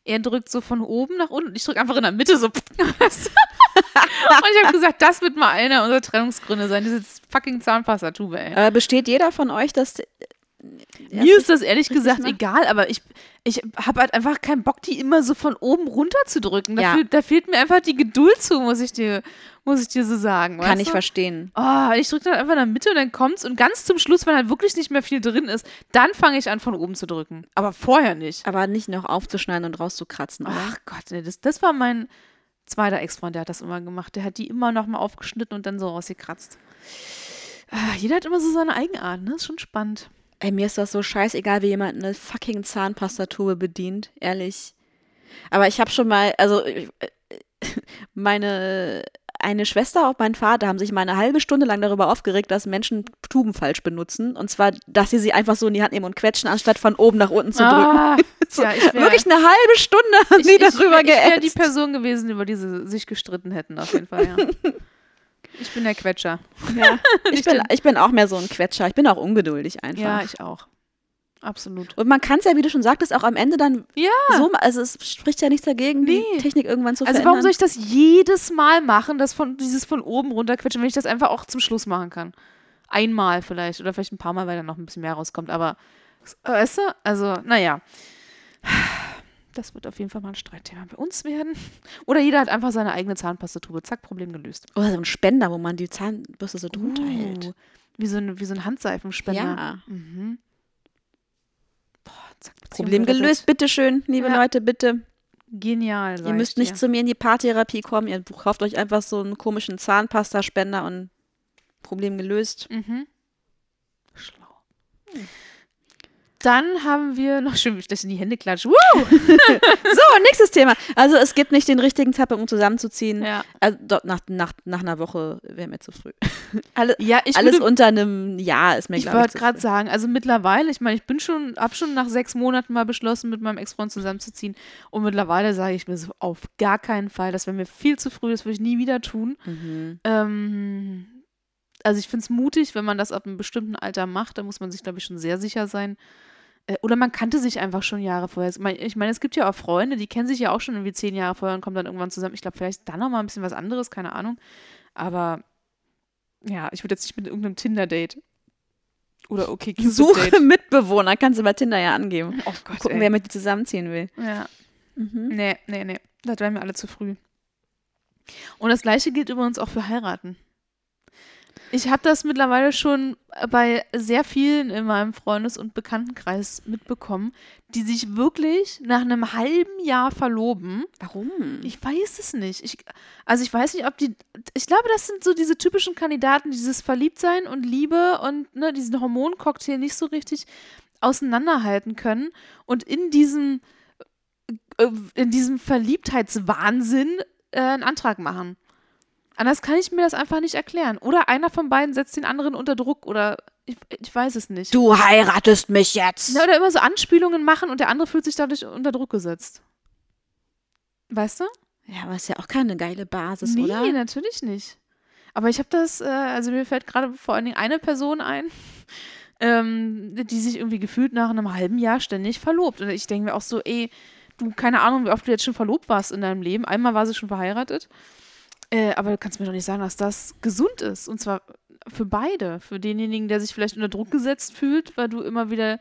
Er drückt so von oben nach unten. Ich drücke einfach in der Mitte so. (laughs) Und ich habe gesagt, das wird mal einer unserer Trennungsgründe sein, dieses fucking Zahnpastatube, ey. Aber besteht jeder von euch, dass. Mir ist das ehrlich gesagt macht? egal, aber ich, ich habe halt einfach keinen Bock, die immer so von oben runter zu drücken. Da, Ja. fehlt, da fehlt mir einfach die Geduld zu, muss ich dir, muss ich dir so sagen. Kann ich du? verstehen. Oh, ich drücke dann einfach in der Mitte und dann kommt's und ganz zum Schluss, wenn halt wirklich nicht mehr viel drin ist, dann fange ich an, von oben zu drücken. Aber vorher nicht. Aber nicht noch aufzuschneiden und rauszukratzen, oder? Ach Gott, nee, das, das war mein zweiter Ex-Freund, der hat das immer gemacht. Der hat die immer noch mal aufgeschnitten und dann so rausgekratzt. Ah, jeder hat immer so seine Eigenart, ne? Ist schon spannend. Ey, mir ist das so scheißegal, wie jemand eine fucking Zahnpastatube bedient, ehrlich. Aber ich habe schon mal, also äh, (laughs) meine eine Schwester und mein Vater haben sich mal eine halbe Stunde lang darüber aufgeregt, dass Menschen Tuben falsch benutzen. Und zwar, dass sie sie einfach so in die Hand nehmen und quetschen, anstatt von oben nach unten zu drücken. Ah, (laughs) So, ja, wär, Wirklich eine halbe Stunde haben ich, die ich, darüber ich wäre die geätzt. Person gewesen, über die sie sich gestritten hätten, auf jeden Fall, ja. (laughs) Ich bin der Quetscher. Ja, (laughs) ich, bin, ich bin auch mehr so ein Quetscher. Ich bin auch ungeduldig einfach. Ja, ich auch. Absolut. und man kann es ja, wie du schon sagtest, auch am Ende dann Ja. so, also es spricht ja nichts dagegen, Nee. die Technik irgendwann zu Also verändern. warum soll ich das jedes Mal machen, das von, dieses von oben runterquetschen, wenn ich das einfach auch zum Schluss machen kann? Einmal vielleicht oder vielleicht ein paar Mal, weil dann noch ein bisschen mehr rauskommt. Aber, weißt du, also, naja. Das wird auf jeden Fall mal ein Streitthema bei uns werden. (laughs) Oder jeder hat einfach seine eigene Zahnpastatube. Zack, Problem gelöst. Oder so ein Spender, wo man die Zahnbürste so drunter hält. Uh, wie, so ein, wie so ein Handseifenspender. Ja. Mhm. Boah, zack, Problem gelöst, bitteschön, liebe Ja. Leute, bitte. Genial. Ihr müsst ich nicht dir. zu mir in die Paartherapie kommen. Ihr kauft euch einfach so einen komischen Zahnpasta-Spender und Problem gelöst. Mhm. Schlau. Dann haben wir noch schön, das in die Hände klatsche. Woo! (laughs) So, nächstes Thema. Also es gibt nicht den richtigen Zeitpunkt, um zusammenzuziehen. Ja, Also, dort nach, nach, nach einer Woche wäre mir zu früh. (laughs) Alle, ja alles würde, unter einem Jahr ist mir, ich wollte gerade sagen, also mittlerweile, ich meine, ich bin schon, habe schon nach sechs Monaten mal beschlossen, mit meinem Ex-Freund zusammenzuziehen. Und mittlerweile sage ich mir so, auf gar keinen Fall, das wäre mir viel zu früh, das würde ich nie wieder tun. Mhm. Ähm, also ich finde es mutig, wenn man das ab einem bestimmten Alter macht, da muss man sich, glaube ich, schon sehr sicher sein. Äh, Oder man kannte sich einfach schon Jahre vorher. Ich meine, es gibt ja auch Freunde, die kennen sich ja auch schon irgendwie zehn Jahre vorher und kommen dann irgendwann zusammen. Ich glaube, vielleicht dann noch mal ein bisschen was anderes, keine Ahnung. Aber ja, ich würde jetzt nicht mit irgendeinem Tinder-Date oder okay, Suche. (laughs) Mitbewohner, kannst du bei Tinder ja angeben. Oh Gott, Gucken, ey. wer mit dir zusammenziehen will. Ja. Mhm. Nee, nee, nee. Das wären mir alle zu früh. Und das gleiche gilt übrigens auch für heiraten. Ich habe das mittlerweile schon bei sehr vielen in meinem Freundes- und Bekanntenkreis mitbekommen, die sich wirklich nach einem halben Jahr verloben. Warum? Ich weiß es nicht. Ich, also ich weiß nicht, ob die. Ich glaube, das sind so diese typischen Kandidaten, die dieses Verliebtsein und Liebe und ne, diesen Hormoncocktail nicht so richtig auseinanderhalten können und in diesem äh, in diesem Verliebtheitswahnsinn äh, einen Antrag machen. Anders kann ich mir das einfach nicht erklären. Oder einer von beiden setzt den anderen unter Druck oder ich, ich weiß es nicht. Du heiratest mich jetzt. Na, oder immer so Anspielungen machen und der andere fühlt sich dadurch unter Druck gesetzt. Weißt du? Ja, aber ist ja auch keine geile Basis, nee, oder? natürlich nicht. Aber ich habe das, äh, also mir fällt gerade vor allen Dingen eine Person ein, (laughs) ähm, die sich irgendwie gefühlt nach einem halben Jahr ständig verlobt. Und ich denke mir auch so, ey, du, keine Ahnung, wie oft du jetzt schon verlobt warst in deinem Leben. Einmal war sie schon verheiratet. Äh, aber du kannst mir doch nicht sagen, dass das gesund ist. Und zwar für beide. Für denjenigen, der sich vielleicht unter Druck gesetzt fühlt, weil du immer wieder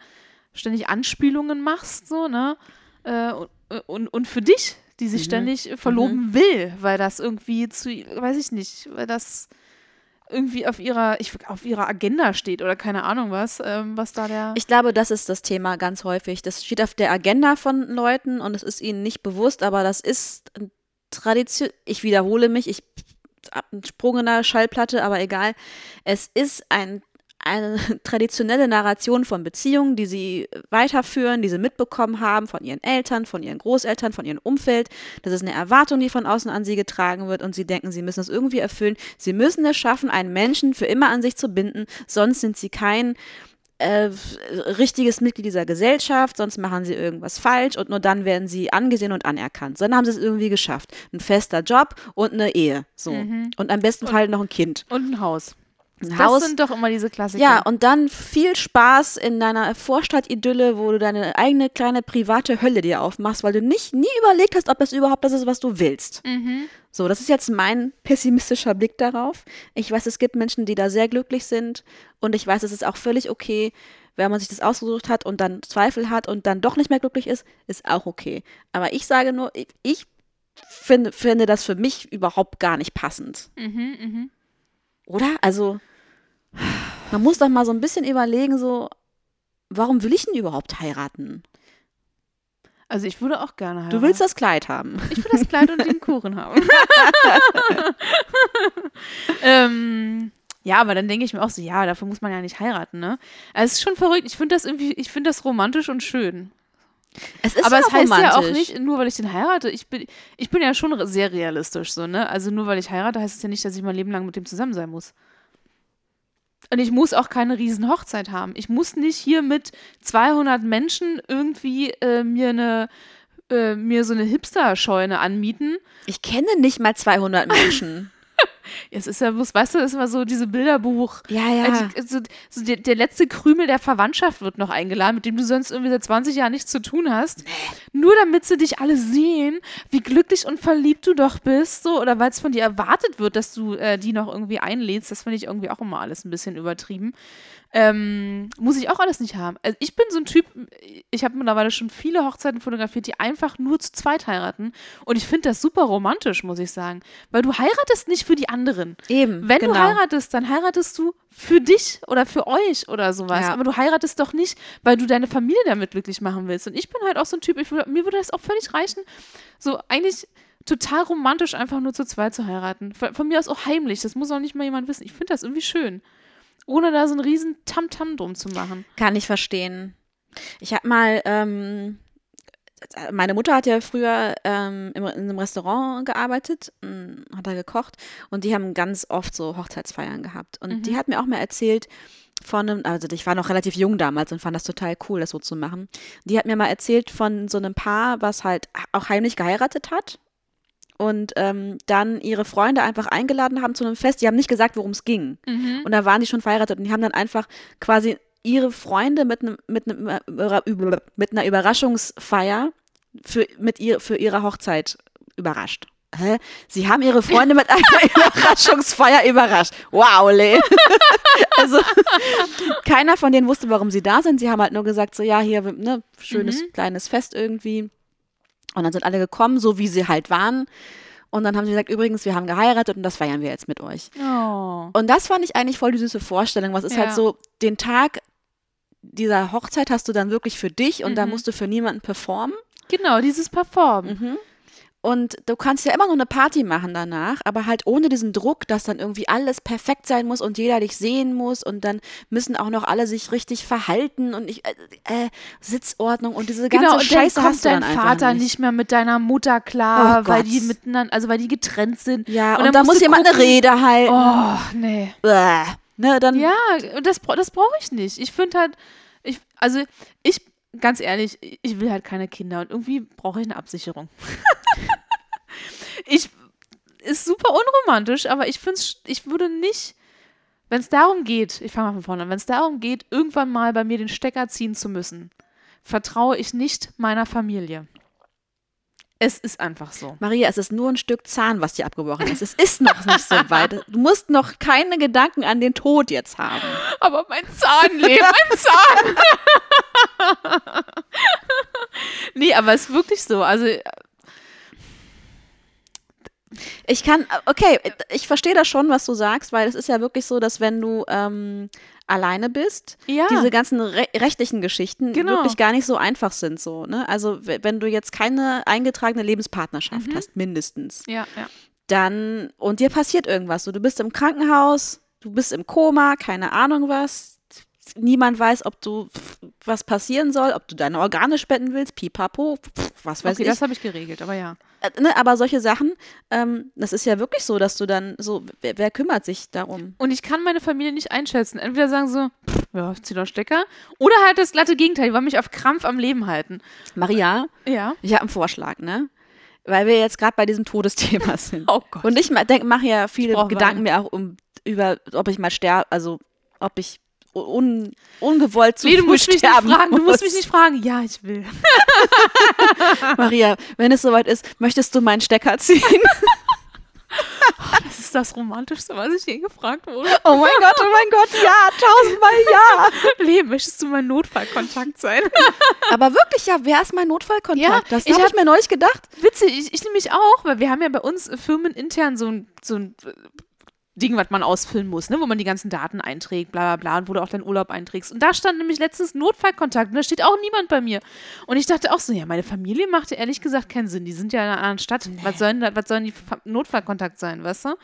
ständig Anspielungen machst, so, ne? Äh, und, und, und für dich, die sich Mhm. ständig verloben will, weil das irgendwie zu, weiß ich nicht, weil das irgendwie auf ihrer, ich, auf ihrer Agenda steht oder keine Ahnung was, ähm, was da der. Ich glaube, das ist das Thema ganz häufig. Das steht auf der Agenda von Leuten und es ist ihnen nicht bewusst, aber das ist Tradition. Ich wiederhole mich, ich hab einen Sprung in der Schallplatte, aber egal. Es ist ein, eine (laughs) traditionelle Narration von Beziehungen, die sie weiterführen, die sie mitbekommen haben von ihren Eltern, von ihren Großeltern, von ihrem Umfeld. Das ist eine Erwartung, die von außen an sie getragen wird und sie denken, sie müssen es irgendwie erfüllen. Sie müssen es schaffen, einen Menschen für immer an sich zu binden, sonst sind sie kein äh, richtiges Mitglied dieser Gesellschaft, sonst machen sie irgendwas falsch und nur dann werden sie angesehen und anerkannt. Dann haben sie es irgendwie geschafft. Ein fester Job und eine Ehe. So. Mhm. Und am besten Fall noch ein Kind. und ein Haus. Das Haus. sind doch immer diese Klassiker. Ja, und dann viel Spaß in deiner Vorstadt-Idylle, wo du deine eigene kleine private Hölle dir aufmachst, weil du nicht nie überlegt hast, ob das überhaupt das ist, was du willst. Mhm. So, das ist jetzt mein pessimistischer Blick darauf. Ich weiß, es gibt Menschen, die da sehr glücklich sind und ich weiß, es ist auch völlig okay, wenn man sich das ausgesucht hat und dann Zweifel hat und dann doch nicht mehr glücklich ist, ist auch okay. Aber ich sage nur, ich, ich finde, finde das für mich überhaupt gar nicht passend. Mhm, mhm. Oder? Also, man muss doch mal so ein bisschen überlegen, so, warum will ich denn überhaupt heiraten? Also ich würde auch gerne heiraten. Du willst das Kleid haben. Ich will das Kleid und den Kuchen haben. (laughs) ähm, ja, aber dann denke ich mir auch so, ja, dafür muss man ja nicht heiraten, ne? Also es ist schon verrückt. Ich finde das irgendwie, ich finde das romantisch und schön. Es ist aber es heißt ja auch romantisch. nicht, nur weil ich den heirate, ich bin, ich bin ja schon sehr realistisch so, ne? Also nur weil ich heirate, heißt es ja nicht, dass ich mein Leben lang mit dem zusammen sein muss. Und ich muss auch keine riesen Hochzeit haben. Ich muss nicht hier mit 200 Menschen irgendwie äh, mir eine äh, mir so eine Hipster-Scheune anmieten. Ich kenne nicht mal 200 Menschen. (laughs) (laughs) Es ist ja bloß, weißt du, es ist immer so diese Bilderbuch. ja, ja. Äh, die- So, der, der letzte Krümel der Verwandtschaft wird noch eingeladen, mit dem du sonst irgendwie seit 20 Jahren nichts zu tun hast. Nur damit sie dich alle sehen, wie glücklich und verliebt du doch bist, so, oder weil es von dir erwartet wird, dass du äh, die noch irgendwie einlädst. Das finde ich irgendwie auch immer alles ein bisschen übertrieben. Ähm, muss ich auch alles nicht haben. Also ich bin so ein Typ, ich habe mittlerweile schon viele Hochzeiten fotografiert, die einfach nur zu zweit heiraten. Und ich finde das super romantisch, muss ich sagen. Weil du heiratest nicht für die anderen. Eben. Wenn genau. du heiratest, dann heiratest du für dich oder für euch oder sowas. Ja. Aber du heiratest doch nicht, weil du deine Familie damit glücklich machen willst. Und ich bin halt auch so ein Typ, ich, mir würde das auch völlig reichen, so eigentlich total romantisch einfach nur zu zweit zu heiraten. Von, von mir aus auch heimlich, das muss auch nicht mal jemand wissen. Ich finde das irgendwie schön. Ohne da so einen riesen Tamtam drum zu machen. Kann ich verstehen. Ich habe mal, ähm, meine Mutter hat ja früher ähm, in einem Restaurant gearbeitet, mh, hat da gekocht und die haben ganz oft so Hochzeitsfeiern gehabt. Und die hat mir auch mal erzählt von einem, also ich war noch relativ jung damals und fand das total cool, das so zu machen. Die hat mir mal erzählt von so einem Paar, was halt auch heimlich geheiratet hat und ähm, dann ihre Freunde einfach eingeladen haben zu einem Fest. Die haben nicht gesagt, worum es ging. Und da waren die schon verheiratet und die haben dann einfach quasi ihre Freunde mit, einem, mit, über- mit einer Überraschungsfeier für, mit ihr, für ihre Hochzeit überrascht. Hä? Sie haben ihre Freunde mit einer (laughs) Überraschungsfeier überrascht. Wow, Le. (laughs) also keiner von denen wusste, warum sie da sind. Sie haben halt nur gesagt, so ja, hier, ne, schönes kleines Fest irgendwie. Und dann sind alle gekommen, so wie sie halt waren. Und dann haben sie gesagt, übrigens, wir haben geheiratet und das feiern wir jetzt mit euch. Oh. Und das fand ich eigentlich voll die süße Vorstellung. Was ist Ja. halt so, den Tag dieser Hochzeit hast du dann wirklich für dich und da Mhm. musst du für niemanden performen. Genau, dieses Performen. Mhm. Und du kannst ja immer noch eine Party machen danach, aber halt ohne diesen Druck, dass dann irgendwie alles perfekt sein muss und jeder dich sehen muss und dann müssen auch noch alle sich richtig verhalten und ich, äh, äh, Sitzordnung und diese ganze Genau, und Scheiße dann kommt hast dein Vater nicht. nicht mehr mit deiner Mutter klar, Oh weil Gott. die miteinander, also weil die getrennt sind. Ja, Und und, dann muss jemand gucken- eine Rede halten. Oh, nee. Bäh. Ne, dann, Ja, das, das brauche ich nicht. Ich finde halt, ich, also ich, ganz ehrlich, ich will halt keine Kinder und irgendwie brauche ich eine Absicherung. (laughs) ich, ist super unromantisch, aber ich finde ich würde nicht, wenn es darum geht, ich fange mal von vorne an, wenn es darum geht, irgendwann mal bei mir den Stecker ziehen zu müssen, vertraue ich nicht meiner Familie. Es ist einfach so. Maria, es ist nur ein Stück Zahn, was dir abgebrochen ist. Es ist noch nicht so weit. Du musst noch keine Gedanken an den Tod jetzt haben. Aber mein Zahnleben, mein Zahn. (laughs) nee, aber es ist wirklich so. Also, Ich kann, okay, ich verstehe das schon, was du sagst, weil es ist ja wirklich so, dass wenn du ähm, alleine bist, Ja. diese ganzen re rechtlichen Geschichten Genau. wirklich gar nicht so einfach sind. So, ne? Also wenn du jetzt keine eingetragene Lebenspartnerschaft Mhm. hast, mindestens, ja, ja. dann und dir passiert irgendwas. So, du bist im Krankenhaus, du bist im Koma, keine Ahnung was. Niemand weiß, ob du was passieren soll, ob du deine Organe spenden willst, pipapo, was weiß Okay, ich. das habe ich geregelt, aber ja. Äh, ne, aber solche Sachen, ähm, das ist ja wirklich so, dass du dann so, wer, wer kümmert sich darum? Und ich kann meine Familie nicht einschätzen. Entweder sagen so, pff, ja, zieh doch Stecker. Oder halt das glatte Gegenteil, die wollen mich auf Krampf am Leben halten. Maria, Ja. ich habe einen Vorschlag, ne? weil wir jetzt gerade bei diesem Todesthema (laughs) sind. Oh Gott. Und ich mache ja viele Gedanken mir auch um über, ob ich mal sterbe, also ob ich un, ungewollt zu nee, du musst mich nicht fragen. Du musst muss. mich nicht fragen. Ja, ich will. (laughs) (laughs) Maria, wenn es soweit ist, möchtest du meinen Stecker ziehen? (laughs) Das ist das Romantischste, was ich je gefragt wurde. Oh mein Gott, oh mein Gott, ja, tausendmal ja. Leben, möchtest du mein Notfallkontakt sein? Aber wirklich, ja, wer ist mein Notfallkontakt? Ja, das ich habe hab- ich mir neulich gedacht. Witzig, ich, ich nämlich auch, weil wir haben ja bei uns firmenintern so ein, so ein Ding, was man ausfüllen muss, ne, wo man die ganzen Daten einträgt, bla bla bla, und wo du auch deinen Urlaub einträgst. Und da stand nämlich letztens Notfallkontakt und da steht auch niemand bei mir. Und ich dachte auch so, ja, meine Familie macht ja ehrlich gesagt keinen Sinn. Die sind ja in einer anderen Stadt. Was sollen, was sollen die Fa- Notfallkontakt sein, weißt du?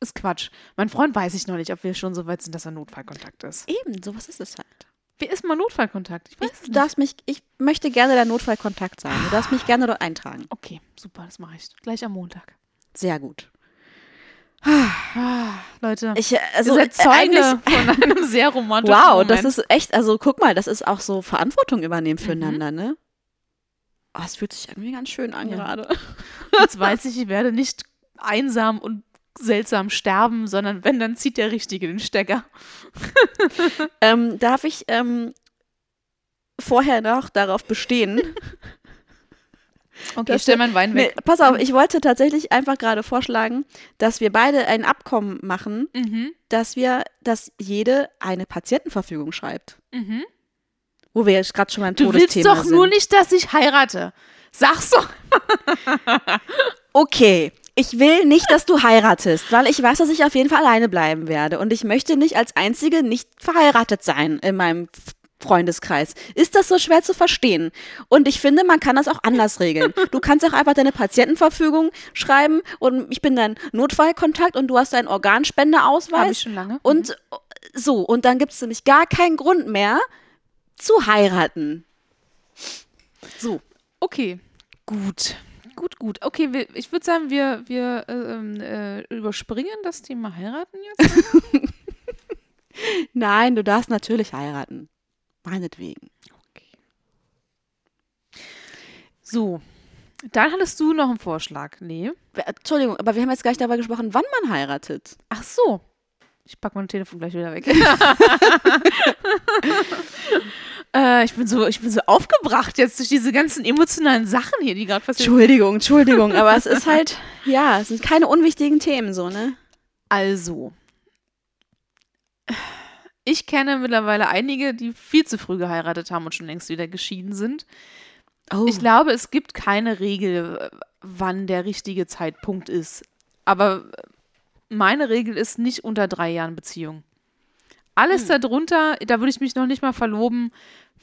Ist Quatsch. Mein Freund weiß ich noch nicht, ob wir schon so weit sind, dass er Notfallkontakt ist. Eben, sowas ist es halt. Wer ist mal Notfallkontakt? Ich weiß Ich, nicht. darfst mich, ich möchte gerne der Notfallkontakt sein. Du darfst mich gerne dort eintragen. Okay, super, das mache ich. Gleich am Montag. Sehr gut. Ah, Leute, Ich, äh, also, ihr seid Zeuge von einem sehr romantischen Wow, Moment. das ist echt, also guck mal, das ist auch so Verantwortung übernehmen Mhm. füreinander, ne? Oh, es fühlt sich irgendwie ganz schön an Ja. gerade. (laughs) Jetzt weiß ich, ich werde nicht einsam und seltsam sterben, sondern wenn, dann zieht der Richtige den Stecker. (laughs) Ähm, darf ich ähm, vorher noch darauf bestehen? (laughs) Okay, stell meinen Wein nee, weg. pass auf, ich wollte tatsächlich einfach gerade vorschlagen, dass wir beide ein Abkommen machen, Mhm, dass wir, dass jede eine Patientenverfügung schreibt. mhm. Wo wir jetzt gerade schon beim Du willst Todesthema doch sind. nur nicht, dass ich heirate. Sag's doch. (laughs) Okay, ich will nicht, dass du heiratest, weil ich weiß, dass ich auf jeden Fall alleine bleiben werde. Und ich möchte nicht als Einzige nicht verheiratet sein in meinem Freundeskreis. Ist das so schwer zu verstehen? Und ich finde, man kann das auch anders regeln. Du kannst auch einfach deine Patientenverfügung schreiben und ich bin dein Notfallkontakt und du hast deinen Habe Organspendeausweis. ich schon lange. Und so, und dann gibt es nämlich gar keinen Grund mehr zu heiraten. So. Okay, gut. Gut, gut. Okay, wir, ich würde sagen, wir, wir äh, ähm, äh, überspringen das Thema heiraten jetzt. (laughs) Nein, du darfst natürlich heiraten. Meinetwegen. So. Dann hattest du noch einen Vorschlag. Nee. Entschuldigung, aber wir haben jetzt gleich darüber gesprochen, wann man heiratet. Ach so. Ich pack mein Telefon gleich wieder weg. (laughs) äh, ich, bin so, ich bin so aufgebracht jetzt durch diese ganzen emotionalen Sachen hier, die gerade passieren. Entschuldigung, Entschuldigung, aber es ist halt, ja, es sind keine unwichtigen Themen so, ne? Also. Ich kenne mittlerweile einige, die viel zu früh geheiratet haben und schon längst wieder geschieden sind. Oh. Ich glaube, es gibt keine Regel, wann der richtige Zeitpunkt ist. Aber meine Regel ist nicht unter drei Jahren Beziehung. Alles darunter, da würde ich mich noch nicht mal verloben,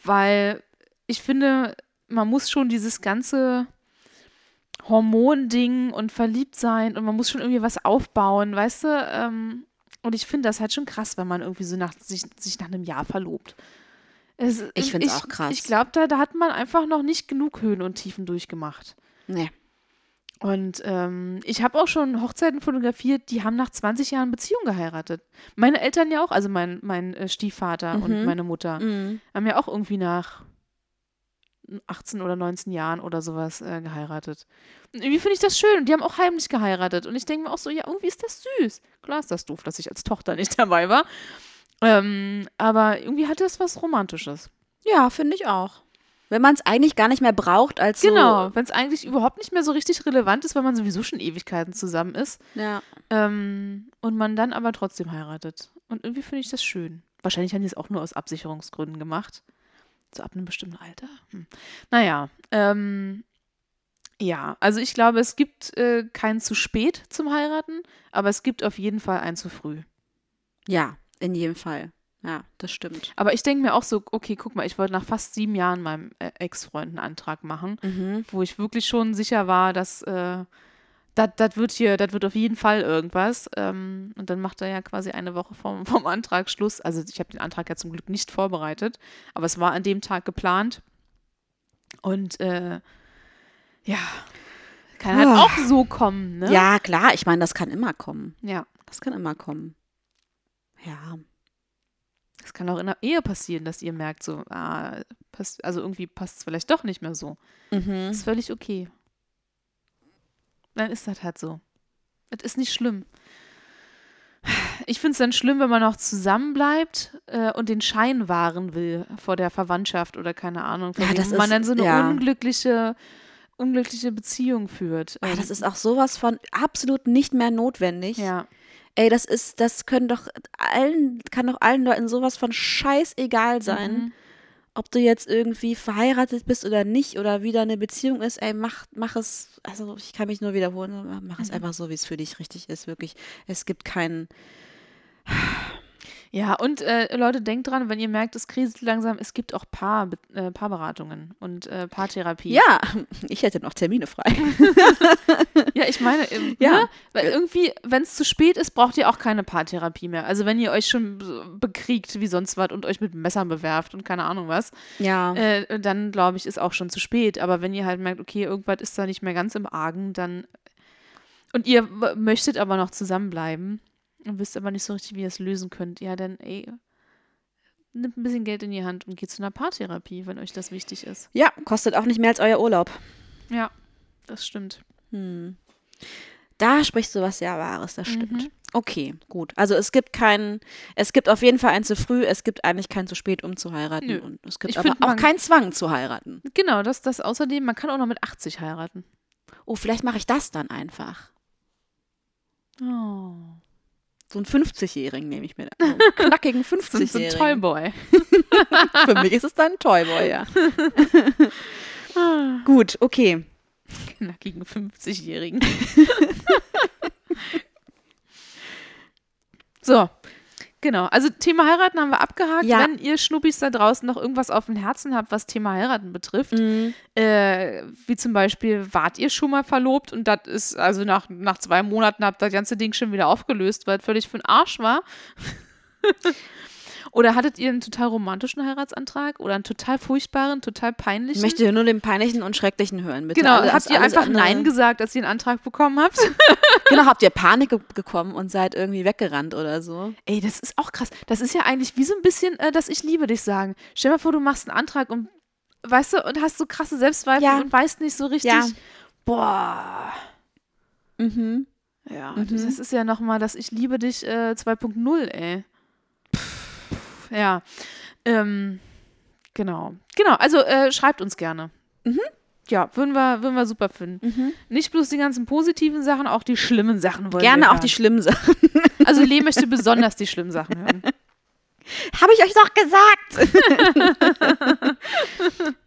weil ich finde, man muss schon dieses ganze Hormonding und verliebt sein und man muss schon irgendwie was aufbauen, weißt du? Ähm, und ich finde das halt schon krass, wenn man irgendwie so nach, sich, sich nach einem Jahr verlobt. Es, Ich find's auch krass. Ich glaube, da, da hat man einfach noch nicht genug Höhen und Tiefen durchgemacht. Nee. Und ähm, ich habe auch schon Hochzeiten fotografiert, die haben nach 20 Jahren Beziehung geheiratet. Meine Eltern ja auch, also mein, mein äh, Stiefvater und Mhm. meine Mutter, Mhm. haben ja auch irgendwie nach 18 oder 19 Jahren oder sowas äh, geheiratet. Und irgendwie finde ich das schön. Und die haben auch heimlich geheiratet. Und ich denke mir auch so, ja, irgendwie ist das süß. Klar ist das doof, dass ich als Tochter nicht (laughs) dabei war. Ähm, aber irgendwie hatte es was Romantisches. Ja, finde ich auch. Wenn man es eigentlich gar nicht mehr braucht als Genau, wenn es eigentlich überhaupt nicht mehr so richtig relevant ist, weil man sowieso schon Ewigkeiten zusammen ist. so. Ja. Ähm, und man dann aber trotzdem heiratet. Und irgendwie finde ich das schön. Wahrscheinlich haben die es auch nur aus Absicherungsgründen gemacht. So ab einem bestimmten Alter. Hm. Naja, ähm, ja, also ich glaube, es gibt äh, kein zu spät zum Heiraten, aber es gibt auf jeden Fall ein zu früh. Ja, in jedem Fall. Ja, das stimmt. Aber ich denke mir auch so, okay, guck mal, ich wollte nach fast sieben Jahren meinem äh, Ex-Freund einen Antrag machen, Mhm. wo ich wirklich schon sicher war, dass äh, das wird hier, das wird auf jeden Fall irgendwas. Ähm, und dann macht er ja quasi eine Woche vom, (laughs) vom Antrag Schluss. Also ich habe den Antrag ja zum Glück nicht vorbereitet, aber es war an dem Tag geplant. Und äh, ja, kann halt Ah. auch so kommen, ne? Ja, klar, ich meine, das kann immer kommen. Ja. Das kann immer kommen. Ja. Es kann auch in der Ehe passieren, dass ihr merkt, so, ah, passt, also irgendwie passt es vielleicht doch nicht mehr so. Mhm. Ist völlig okay. Dann ist das halt so. Das ist nicht schlimm. Ich finde es dann schlimm, wenn man noch zusammenbleibt äh, und den Schein wahren will vor der Verwandtschaft oder keine Ahnung, von Ja, das man dann so eine ja. unglückliche, unglückliche Beziehung führt. Ähm, das ist auch sowas von absolut nicht mehr notwendig. ja. Ey, das ist, das können doch allen, kann doch allen Leuten sowas von scheißegal sein, Mhm. Ob du jetzt irgendwie verheiratet bist oder nicht oder wie deine Beziehung ist. Ey, mach, mach es, also ich kann mich nur wiederholen, mach Mhm. es einfach so, wie es für dich richtig ist, wirklich. Es gibt keinen, Ja, und äh, Leute, denkt dran, wenn ihr merkt, es kriselt langsam, es gibt auch Paar, äh, Paarberatungen und äh, Paartherapie. ja, (laughs) ich hätte noch Termine frei. (laughs) Ja, ich meine, ähm, Ja. ne? weil irgendwie, wenn es zu spät ist, braucht ihr auch keine Paartherapie mehr. Also wenn ihr euch schon bekriegt wie sonst was und euch mit Messern bewerft und keine Ahnung was, Ja. äh, dann glaube ich, ist auch schon zu spät. Aber wenn ihr halt merkt, okay, irgendwas ist da nicht mehr ganz im Argen, dann und ihr möchtet aber noch zusammenbleiben und wisst aber nicht so richtig, wie ihr es lösen könnt, ja, dann ey, nimmt ein bisschen Geld in die Hand und geht zu einer Paartherapie, wenn euch das wichtig ist. ja, kostet auch nicht mehr als euer Urlaub. Ja, das stimmt. Hm. Da sprichst du was sehr Wahres, das stimmt. Mhm. Okay, gut. Also es gibt keinen, es gibt auf jeden Fall ein zu früh, es gibt eigentlich kein zu spät, um zu heiraten. Nö. Und es gibt Ich aber find, auch keinen Zwang zu heiraten. Genau, das, das außerdem, man kann auch noch mit 80 heiraten. Oh, vielleicht mache ich das dann einfach. Oh. So einen 50-Jährigen nehme ich mir da. So einen knackigen (laughs) So, so ein 50-Jährigen. Toyboy. (laughs) Für mich ist es dann ein Toyboy, ja. (laughs) Gut, okay. Knackigen 50-Jährigen. so. Genau, also Thema heiraten haben wir abgehakt. Ja. Wenn ihr Schnuppis da draußen noch irgendwas auf dem Herzen habt, was Thema heiraten betrifft, Mhm. äh, wie zum Beispiel, wart ihr schon mal verlobt und das ist, also nach, nach zwei Monaten habt das ganze Ding schon wieder aufgelöst, weil es völlig für den Arsch war. (laughs) oder hattet ihr einen total romantischen Heiratsantrag oder einen total furchtbaren, total Ich peinlichen? möchte nur den peinlichen und schrecklichen hören, bitte. Genau, Alles- habt ihr einfach andere- Nein gesagt, als ihr einen Antrag bekommen habt? (laughs) (laughs) Genau, habt ihr Panik bekommen und seid irgendwie weggerannt oder so? Ey, das ist auch krass. Das ist ja eigentlich wie so ein bisschen, äh, dass ich liebe dich sagen. Stell dir mal vor, du machst einen Antrag und weißt du, und hast so krasse Selbstzweifel Ja. und weißt nicht so richtig. Ja. Boah. Mhm. Ja, Mhm. das ist ja nochmal das Ich liebe dich äh, 2.0, ey. Ja. Ähm, genau. Genau, also äh, schreibt uns gerne. Mhm. Ja, würden wir, würden wir super finden. Mhm. Nicht bloß die ganzen positiven Sachen, auch die schlimmen Sachen wollen wir Gerne auch hören. die schlimmen Sachen. Also Lee möchte besonders die schlimmen Sachen hören. (laughs) Habe ich euch doch gesagt. (laughs)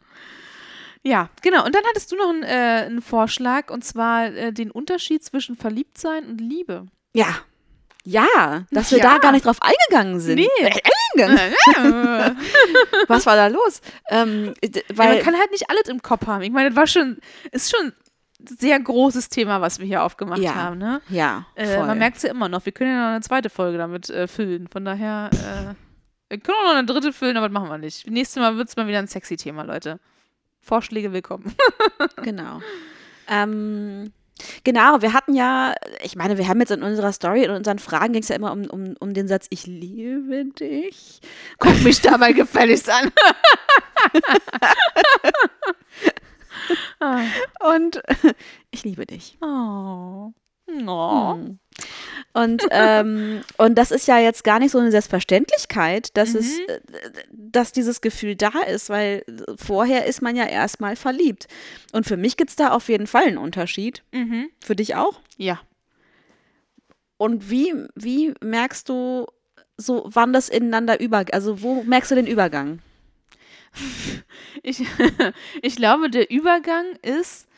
Ja, genau. Und dann hattest du noch einen, äh, einen Vorschlag, und zwar äh, den Unterschied zwischen Verliebtsein und Liebe. Ja. Ja, dass wir Ja. da gar nicht drauf eingegangen sind. Nee. Äh, eingegangen. (laughs) ja, (laughs) Was war da los? Ähm, weil, man kann halt nicht alles im Kopf haben. Ich meine, das war schon, ist schon ein sehr großes Thema, was wir hier aufgemacht Ja, haben. Ne? ja, Äh, man merkt es ja immer noch. Wir können ja noch eine zweite Folge damit äh, füllen. Von daher, äh, wir können auch noch eine dritte füllen, aber das machen wir nicht. Nächstes Mal wird es mal wieder ein sexy Thema, Leute. Vorschläge willkommen. (laughs) Genau. Ähm, genau, wir hatten ja, ich meine, wir haben jetzt in unserer Story, in unseren Fragen ging es ja immer um, um, um den Satz, ich liebe dich. Guck mich dabei (laughs) gefälligst an. (laughs) Ah. Und (laughs) ich liebe dich. Oh. Oh. Hm. Und, ähm, (laughs) und das ist ja jetzt gar nicht so eine Selbstverständlichkeit, dass, es, Mhm. äh, dass dieses Gefühl da ist, weil vorher ist man ja erstmal verliebt. Und für mich gibt es da auf jeden Fall einen Unterschied. Mhm. Für dich auch? Ja. Und wie, wie merkst du so, wann das ineinander übergeht? Also wo merkst du den Übergang? (laughs) Ich, (laughs) ich glaube, der Übergang ist,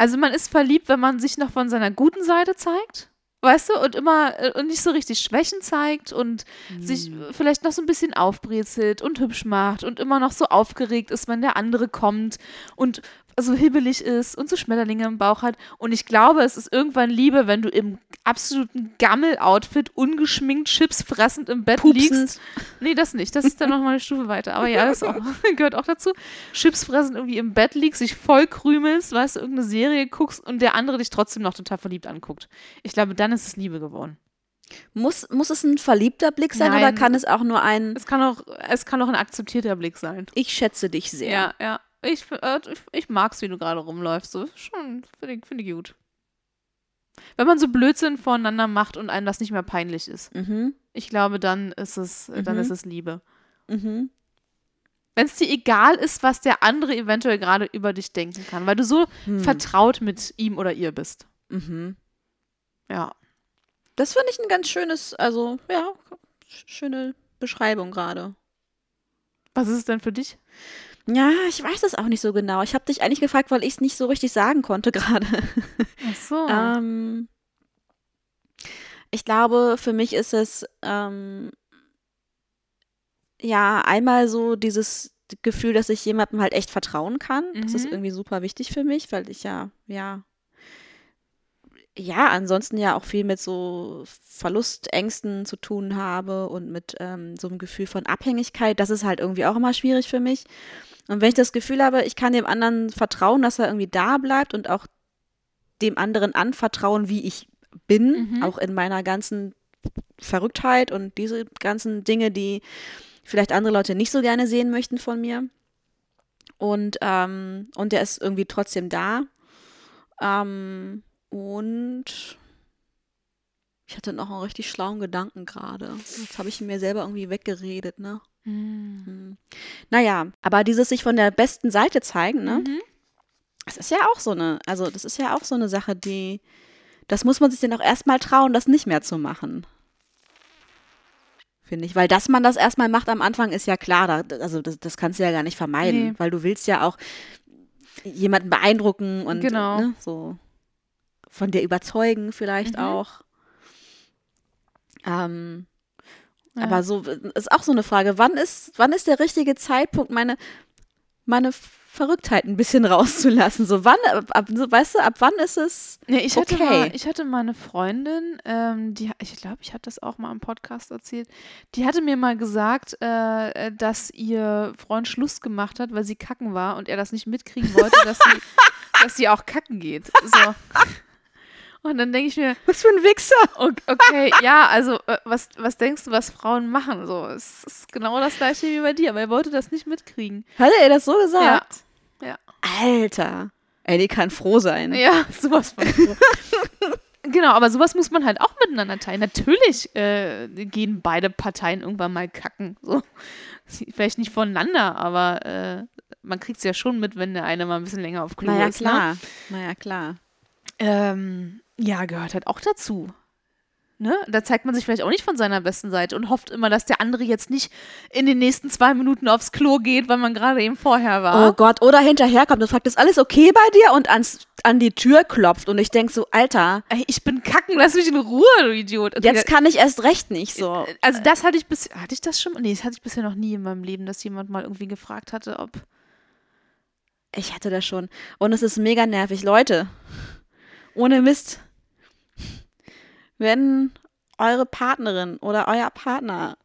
also man ist verliebt, wenn man sich noch von seiner guten Seite zeigt. Weißt du, und immer äh, und nicht so richtig Schwächen zeigt und sich vielleicht noch so ein bisschen aufbrezelt und hübsch macht und immer noch so aufgeregt ist, wenn der andere kommt und so hibbelig ist und so Schmetterlinge im Bauch hat. Und ich glaube, es ist irgendwann Liebe, wenn du im absoluten Gammel-Outfit, ungeschminkt, Chips fressend im Bett Pupsend. liegst. Nee, das nicht. Das ist dann (laughs) nochmal eine Stufe weiter. Aber ja, das auch, (laughs) gehört auch dazu. Chips fressen irgendwie im Bett liegst, dich voll krümelst, weißt du, irgendeine Serie guckst und der andere dich trotzdem noch total verliebt anguckt. Ich glaube, dann ist es Liebe geworden. Muss, muss es ein verliebter Blick sein oder Nein. kann es auch nur ein Es kann auch, es kann auch ein akzeptierter Blick sein. Ich schätze dich sehr? Ja, ja. Ich, äh, ich, ich mag's, wie du gerade rumläufst. So, schon, finde ich, find ich gut. Wenn man so Blödsinn voreinander macht und einem das nicht mehr peinlich ist. Mhm. Ich glaube, dann ist es, äh, dann Mhm. ist es Liebe. Mhm. Wenn es dir egal ist, was der andere eventuell gerade über dich denken kann, weil du so Hm. vertraut mit ihm oder ihr bist. Mhm. Ja. Das finde ich ein ganz schönes, also ja, sch- schöne Beschreibung gerade. Was ist es denn für dich? Ja, ich weiß es auch nicht so genau. Ich habe dich eigentlich gefragt, weil ich es nicht so richtig sagen konnte (laughs) gerade. Ach so. Ähm, ich glaube, für mich ist es ähm, ja einmal so dieses Gefühl, dass ich jemandem halt echt vertrauen kann. Das ist Mhm. irgendwie super wichtig für mich, weil ich ja, ja, ja, ansonsten ja auch viel mit so Verlustängsten zu tun habe und mit ähm, so einem Gefühl von Abhängigkeit. Das ist halt irgendwie auch immer schwierig für mich. Und wenn ich das Gefühl habe, ich kann dem anderen vertrauen, dass er irgendwie da bleibt und auch dem anderen anvertrauen, wie ich bin, Mhm. auch in meiner ganzen Verrücktheit und diese ganzen Dinge, die vielleicht andere Leute nicht so gerne sehen möchten von mir. Und, ähm, und der ist irgendwie trotzdem da. Ähm, und ich hatte noch einen richtig schlauen Gedanken gerade. Jetzt habe ich ihn mir selber irgendwie weggeredet, ne? Hm. Hm. Naja, aber dieses sich von der besten Seite zeigen, ne? Mhm. Das ist ja auch so eine, also das ist ja auch so eine Sache, die, das muss man sich dann auch erstmal trauen, das nicht mehr zu machen. Finde ich. Weil dass man das erstmal macht am Anfang, ist ja klar. Da, also das, das kannst du ja gar nicht vermeiden. Nee. Weil du willst ja auch jemanden beeindrucken und Genau. ne, so von dir überzeugen vielleicht Mhm. auch. Ähm, Ja. aber so ist auch so eine Frage, wann ist, wann ist der richtige Zeitpunkt, meine, meine Verrücktheit ein bisschen (laughs) rauszulassen? So wann, ab, so, weißt du, ab wann ist es Nee, ich hatte, Okay. mal, ich hatte mal eine Freundin, ähm, die, ich glaube, ich hatte das auch mal im Podcast erzählt, die hatte mir mal gesagt, äh, dass ihr Freund Schluss gemacht hat, weil sie kacken war und er das nicht mitkriegen wollte, dass sie, (laughs) dass sie auch kacken geht. So. Und dann denke ich mir, was für ein Wichser? o- okay, ja, also äh, was, was denkst du, was Frauen machen? So, es ist genau das gleiche wie bei dir, aber er wollte das nicht mitkriegen. Hat er das so gesagt? Ja. Alter. Ey, die kann froh sein. Ja, (laughs) sowas von. froh. (laughs) genau, aber sowas muss man halt auch miteinander teilen. Natürlich äh, gehen beide Parteien irgendwann mal kacken. So. Vielleicht nicht voneinander, aber äh, man kriegt es ja schon mit, wenn der eine mal ein bisschen länger auf Klo Naja, ist. Ne? klar. Naja, klar. Ähm, ja, gehört halt auch dazu. Ne? Da zeigt man sich vielleicht auch nicht von seiner besten Seite und hofft immer, dass der andere jetzt nicht in den nächsten zwei Minuten aufs Klo geht, weil man gerade eben vorher war. Oh Gott, oder hinterherkommt und fragt, ist alles okay bei dir? Und ans, an die Tür klopft. Und ich denke so, Alter, Ey, ich bin kacken, lass mich in Ruhe, du Idiot. Und jetzt kann ich erst recht nicht so. Also das hatte ich bis hatte ich das schon? Nee, das hatte ich bisher noch nie in meinem Leben, dass jemand mal irgendwie gefragt hatte, ob Ich hatte das schon. Und es ist mega nervig. Leute, ohne Mist. Wenn eure Partnerin oder euer Partner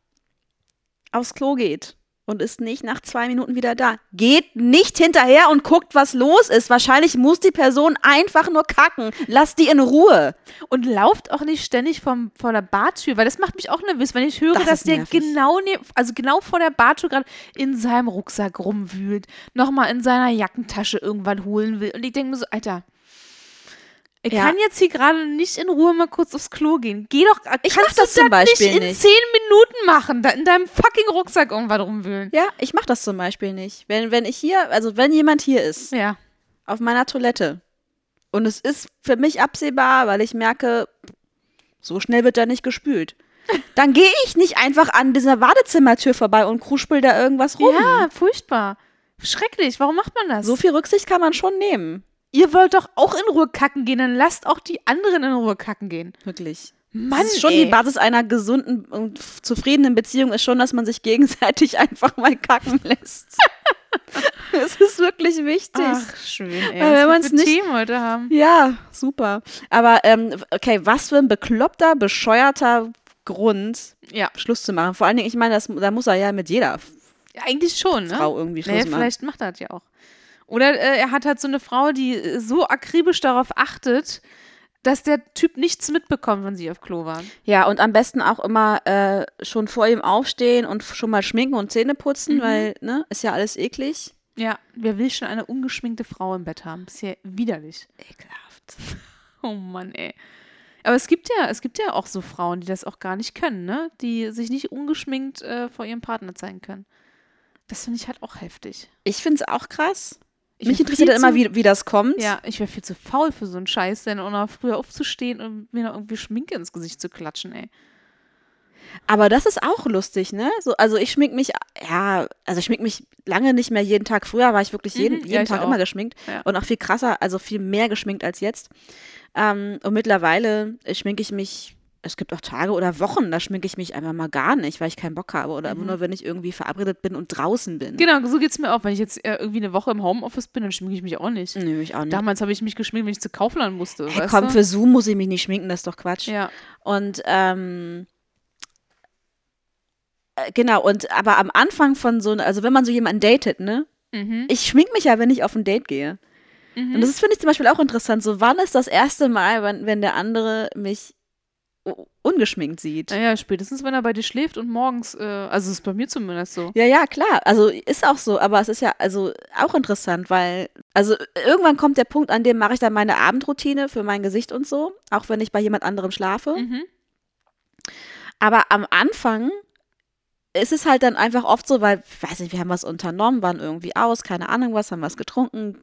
aufs Klo geht und ist nicht nach zwei Minuten wieder da, geht nicht hinterher und guckt, was los ist. Wahrscheinlich muss die Person einfach nur kacken. Lasst die in Ruhe. und lauft auch nicht ständig vom, vor der Bartür, weil das macht mich auch nervös, wenn ich höre, Das dass ist der nervig. genau ne, also genau vor der Bartür gerade in seinem Rucksack rumwühlt, nochmal in seiner Jackentasche irgendwann holen will und ich denke mir so, Alter, ich Ja. kann jetzt hier gerade nicht in Ruhe mal kurz aufs Klo gehen. Geh doch, Ich kannst mach das du zum Beispiel nicht in nicht. zehn Minuten machen, da in deinem fucking Rucksack irgendwann rumwühlen. Ja, ich mache das zum Beispiel nicht. Wenn, wenn ich hier, also wenn jemand hier ist, Ja. auf meiner Toilette. Und es ist für mich absehbar, weil ich merke, so schnell wird da nicht gespült. (laughs) Dann gehe ich nicht einfach an dieser Badezimmertür vorbei und kruspel da irgendwas rum. Ja, furchtbar. Schrecklich. Warum macht man das? So viel Rücksicht kann man schon nehmen. Ihr wollt doch auch in Ruhe kacken gehen, dann lasst auch die anderen in Ruhe kacken gehen. Wirklich. Mann, das ist schon ey. die Basis einer gesunden und zufriedenen Beziehung ist schon, dass man sich gegenseitig (laughs) einfach mal kacken lässt. (laughs) Es ist wirklich wichtig. Ach, schön, ey. Weil wenn man's für nicht- Themen heute haben. Ja, super. Aber ähm, okay, was für ein bekloppter, bescheuerter Grund, Ja. Schluss zu machen. Vor allen Dingen, ich meine, das, da muss er ja mit jeder ja, eigentlich schon, ne? Frau irgendwie Schluss Naja, machen. vielleicht macht er das ja auch. Oder äh, er hat halt so eine Frau, die äh, so akribisch darauf achtet, dass der Typ nichts mitbekommt, wenn sie auf Klo waren. Ja, und am besten auch immer äh, schon vor ihm aufstehen und schon mal schminken und Zähne putzen, Mhm. weil, ne, ist ja alles eklig. Ja, wer will schon eine ungeschminkte Frau im Bett haben? Ist ja widerlich. Ekelhaft. (laughs) Oh Mann, ey. Aber es gibt ja, es gibt ja auch so Frauen, die das auch gar nicht können, ne? Die sich nicht ungeschminkt äh, vor ihrem Partner zeigen können. Das finde ich halt auch heftig. Ich finde es auch krass. Ich Mich interessiert immer, wie, wie das kommt. Ja, ich wäre viel zu faul für so einen Scheiß, denn auch noch früher aufzustehen und mir noch irgendwie Schminke ins Gesicht zu klatschen, ey. Aber das ist auch lustig, ne? So, also ich schmink mich, ja, also ich schmink mich lange nicht mehr jeden Tag. Früher war ich wirklich jeden, Mhm, ja, jeden ich Tag auch. immer geschminkt. Ja. Und auch viel krasser, also viel mehr geschminkt als jetzt. Ähm, und mittlerweile schminke ich mich, es gibt auch Tage oder Wochen, da schminke ich mich einfach mal gar nicht, weil ich keinen Bock habe. Oder nur, wenn ich irgendwie verabredet bin und draußen bin. Mhm. Genau, so geht es mir auch. Wenn ich jetzt äh, irgendwie eine Woche im Homeoffice bin, dann schminke ich mich auch nicht. Nö, ich auch nicht. Damals habe ich mich geschminkt, wenn ich zu Kaufland musste. Hey, komm, du? für Zoom muss ich mich nicht schminken, das ist doch Quatsch. Ja. Und ähm, äh, genau, und aber am Anfang von so, also wenn man so jemanden datet, ne? Mhm. Ich schmink mich ja, wenn ich auf ein Date gehe. Und das ist, finde ich zum Beispiel auch interessant. So, wann ist das erste Mal, wenn, wenn der andere mich ungeschminkt sieht? Naja, spätestens, wenn er bei dir schläft und morgens, äh, also ist bei mir zumindest so. Ja, ja, klar. Also ist auch so, aber es ist ja also auch interessant, weil also irgendwann kommt der Punkt, an dem mache ich dann meine Abendroutine für mein Gesicht und so, auch wenn ich bei jemand anderem schlafe. Mhm. Aber am Anfang ist es halt dann einfach oft so, weil, weiß nicht, wir haben was unternommen, waren irgendwie aus, keine Ahnung was, haben was getrunken, ge-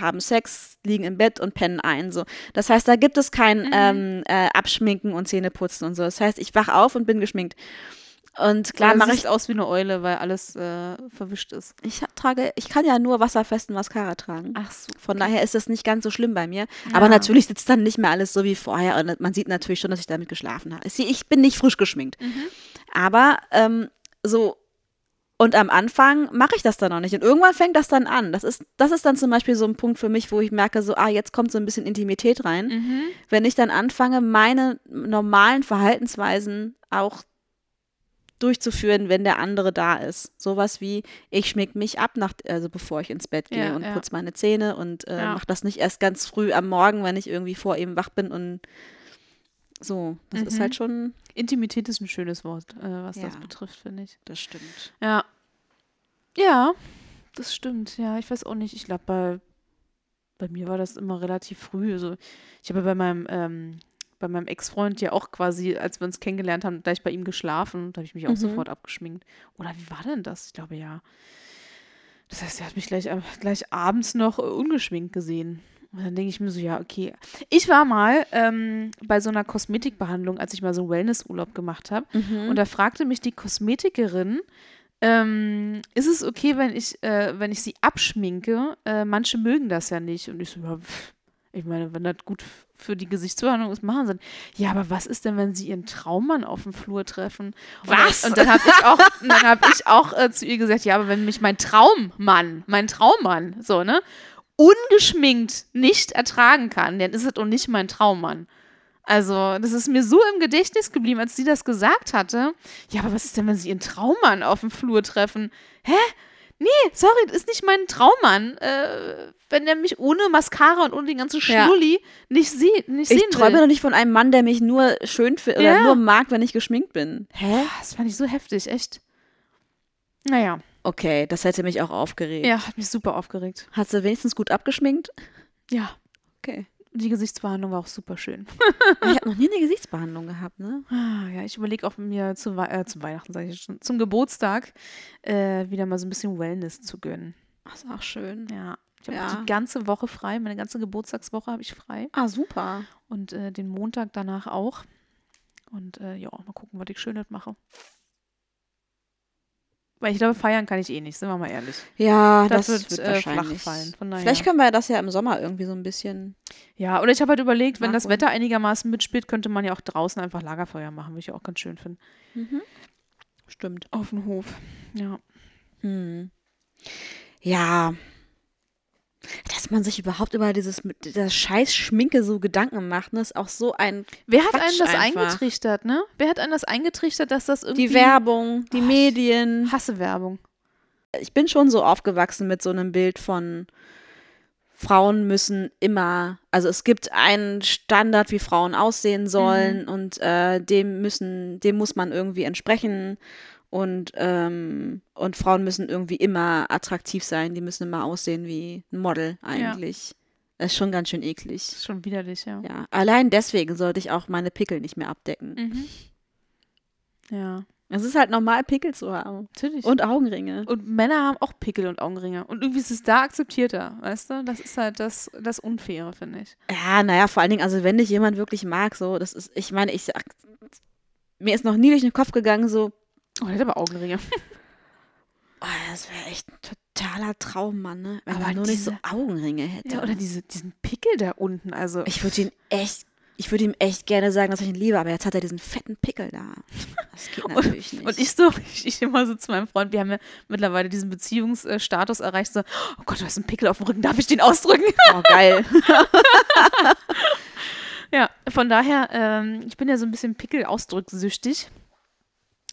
haben Sex, liegen im Bett und pennen ein. So. Das heißt, da gibt es kein ähm, äh, Abschminken und Zähneputzen und so. Das heißt, ich wach auf und bin geschminkt. Und klar mache ich, aus wie eine Eule, weil alles äh, verwischt ist. ich trage, ich kann ja nur wasserfesten Mascara tragen. Ach so. Von daher ist das nicht ganz so schlimm bei mir. Aber Ja. natürlich sitzt dann nicht mehr alles so wie vorher. Und man sieht natürlich schon, dass ich damit geschlafen habe. Ich bin nicht frisch geschminkt. Aber ähm, so, und am Anfang mache ich das dann noch nicht. Und irgendwann fängt das dann an. Das ist, das ist dann zum Beispiel so ein Punkt für mich, wo ich merke, so, ah, jetzt kommt so ein bisschen Intimität rein. Mhm. Wenn ich dann anfange, meine normalen Verhaltensweisen auch durchzuführen, wenn der andere da ist. Sowas wie, ich schmink mich ab, nach, also bevor ich ins Bett gehe Ja, und ja. putze meine Zähne und äh, Ja. mache das nicht erst ganz früh am Morgen, wenn ich irgendwie vor ihm wach bin und so. Das ist Mhm. halt schon, Intimität ist ein schönes Wort, äh, was das Ja. betrifft, finde ich. das stimmt. Ja. Ja, das stimmt. Ja, ich weiß auch nicht. Ich glaube, bei, bei mir war das immer relativ früh. Also, ich habe bei meinem, ähm, bei meinem Ex-Freund ja auch quasi, als wir uns kennengelernt haben, gleich bei ihm geschlafen. Da habe ich mich auch Mhm. sofort abgeschminkt. Oder wie war denn das? Ich glaube, ja. Das heißt, er hat mich gleich, gleich abends noch ungeschminkt gesehen. Und dann denke ich mir so, ja, okay. Ich war mal ähm, bei so einer Kosmetikbehandlung, als ich mal so einen Wellnessurlaub gemacht habe. Mhm. Und da fragte mich die Kosmetikerin, ähm, ist es okay, wenn ich, äh, wenn ich sie abschminke? Äh, manche mögen das ja nicht. Und ich so, ja, ich meine, wenn das gut für die Gesichtsbehandlung ist, machen sie. Ja, aber was ist denn, wenn sie ihren Traummann auf dem Flur treffen? Und Was? Dann, und dann habe ich auch, dann hab ich auch äh, zu ihr gesagt, ja, aber wenn mich mein Traummann, mein Traummann, so, ne, ungeschminkt nicht ertragen kann, dann ist es doch nicht mein Traummann. Also, das ist mir so im Gedächtnis geblieben, als sie das gesagt hatte. Ja, aber was ist denn, wenn sie ihren Traummann auf dem Flur treffen? Hä? Nee, sorry, das ist nicht mein Traummann. Äh, wenn der mich ohne Mascara und ohne den ganzen Ja. Schnulli nicht sieht, nicht ich sehen träume will. doch nicht von einem Mann, der mich nur schön für, oder Ja. nur mag, wenn ich geschminkt bin. Hä? Das fand ich so heftig, echt. Naja, Okay, das hätte mich auch aufgeregt. ja, hat mich super aufgeregt. Hast du wenigstens gut abgeschminkt? Ja, Okay. die Gesichtsbehandlung war auch super schön. Ich habe noch nie eine Gesichtsbehandlung gehabt, ne? Ah, ja, ich überlege auch mir zu, Wei- äh, zum Weihnachten, sage ich schon, zum Geburtstag äh, wieder mal so ein bisschen Wellness zu gönnen. Ach, ist auch schön. Ja, ich habe Ja. die ganze Woche frei, meine ganze Geburtstagswoche habe ich frei Ah, super. und äh, den Montag danach auch. Und äh, ja, mal gucken, was ich Schönes mache. Weil ich glaube, feiern kann ich eh nicht, sind wir mal ehrlich. Ja, Das das, wird, wird, äh, flach wahrscheinlich fallen, von daher. Vielleicht können wir das ja im Sommer irgendwie so ein bisschen. Ja, oder ich habe halt überlegt, wenn das. Wetter einigermaßen mitspielt, könnte man ja auch draußen einfach Lagerfeuer machen, würde ich auch ganz schön finden. Stimmt. Auf dem Hof. Ja. Hm. Ja. Dass man sich überhaupt über dieses mit der scheiß Schminke so Gedanken macht, ne, ist auch so ein Wer hat Quatsch einen das einfach. eingetrichtert, ne? Wer hat einen das eingetrichtert, dass das irgendwie. die Werbung, die Oh, Medien. Hasse Werbung. Ich bin schon so aufgewachsen mit so einem Bild von Frauen müssen immer, also es gibt einen Standard, wie Frauen aussehen sollen und äh, dem müssen, dem muss man irgendwie entsprechen und ähm, und Frauen müssen irgendwie immer attraktiv sein, die müssen immer aussehen wie ein Model eigentlich. Das ist schon ganz schön eklig. Ist schon widerlich, ja. Ja, allein deswegen sollte ich auch meine Pickel nicht mehr abdecken. Mhm. Ja, Es ist halt normal, Pickel zu haben. natürlich. Und Augenringe. Und Männer haben auch Pickel und Augenringe. Und irgendwie ist es da akzeptierter, weißt du? Das ist halt das, das Unfaire, finde ich. Ja, naja, vor allen Dingen, also wenn dich jemand wirklich mag, so, das ist, ich meine, ich sag, mir ist noch nie durch den Kopf gegangen, so, Oh, hat aber Augenringe. (laughs) oh, das wäre echt ein totaler Traum, Mann, ne? Wenn Aber er nur nicht so diese- Augenringe hätte. Ja, oder diese, diesen Pickel da unten. Also, ich würde ihn echt, ich würde ihm echt gerne sagen, dass ich ihn liebe, aber jetzt hat er diesen fetten Pickel da. Das geht (laughs) natürlich nicht. Und ich so, (laughs) ich, ich immer so zu meinem Freund, wir haben ja mittlerweile diesen Beziehungsstatus erreicht, so, oh Gott, du hast einen Pickel auf dem Rücken, darf ich den ausdrücken? oh, geil. ja, von daher, ähm, ich bin ja so ein bisschen Pickel-ausdrücksüchtig.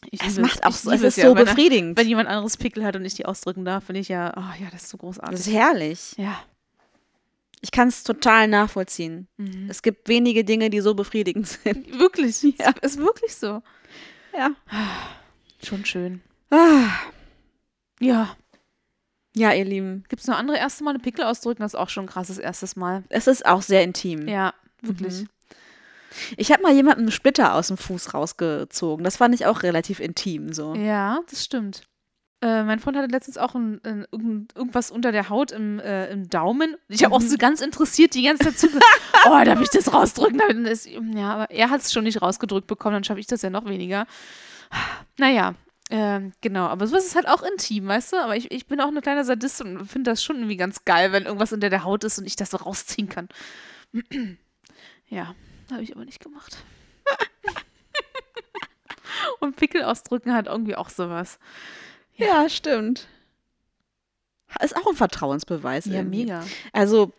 Ich Es macht auch so, es ist ja, so wenn befriedigend. Wenn jemand anderes Pickel hat und ich die ausdrücken darf, finde ich ja, oh ja, das ist so großartig. Das ist herrlich. ja. Ich kann es total nachvollziehen. Mhm. Es gibt wenige Dinge, die so befriedigend (laughs) sind. Wirklich, Ja. es ist wirklich so. Ja. Schon schön. Ah. Ja. Ja, ihr Lieben. Gibt es noch andere erste Male Pickel ausdrücken? Das ist auch schon ein krasses erstes Mal. Es ist auch sehr intim. Ja, wirklich. Mhm. Ich habe mal jemandem einen Splitter aus dem Fuß rausgezogen. Das fand ich auch relativ intim so. Ja, das stimmt. Äh, mein Freund hatte letztens auch ein, ein, irgend- irgendwas unter der Haut im, äh, im Daumen. Ich habe auch so ganz interessiert die ganze Zeit zugehört. (laughs) oh, darf ich das rausdrücken? Ich das? Ja, aber er hat es schon nicht rausgedrückt bekommen, dann schaffe ich das ja noch weniger. Naja, ähm, genau. Aber sowas ist halt auch intim, weißt du? Aber ich, ich bin auch eine kleine Sadist und finde das schon irgendwie ganz geil, wenn irgendwas unter der Haut ist und ich das so rausziehen kann. (clears throat) ja, habe ich aber nicht gemacht. (laughs) und Pickel ausdrücken hat irgendwie auch sowas. Ja, stimmt. Ist auch ein Vertrauensbeweis. Ja, irgendwie. mega. Also,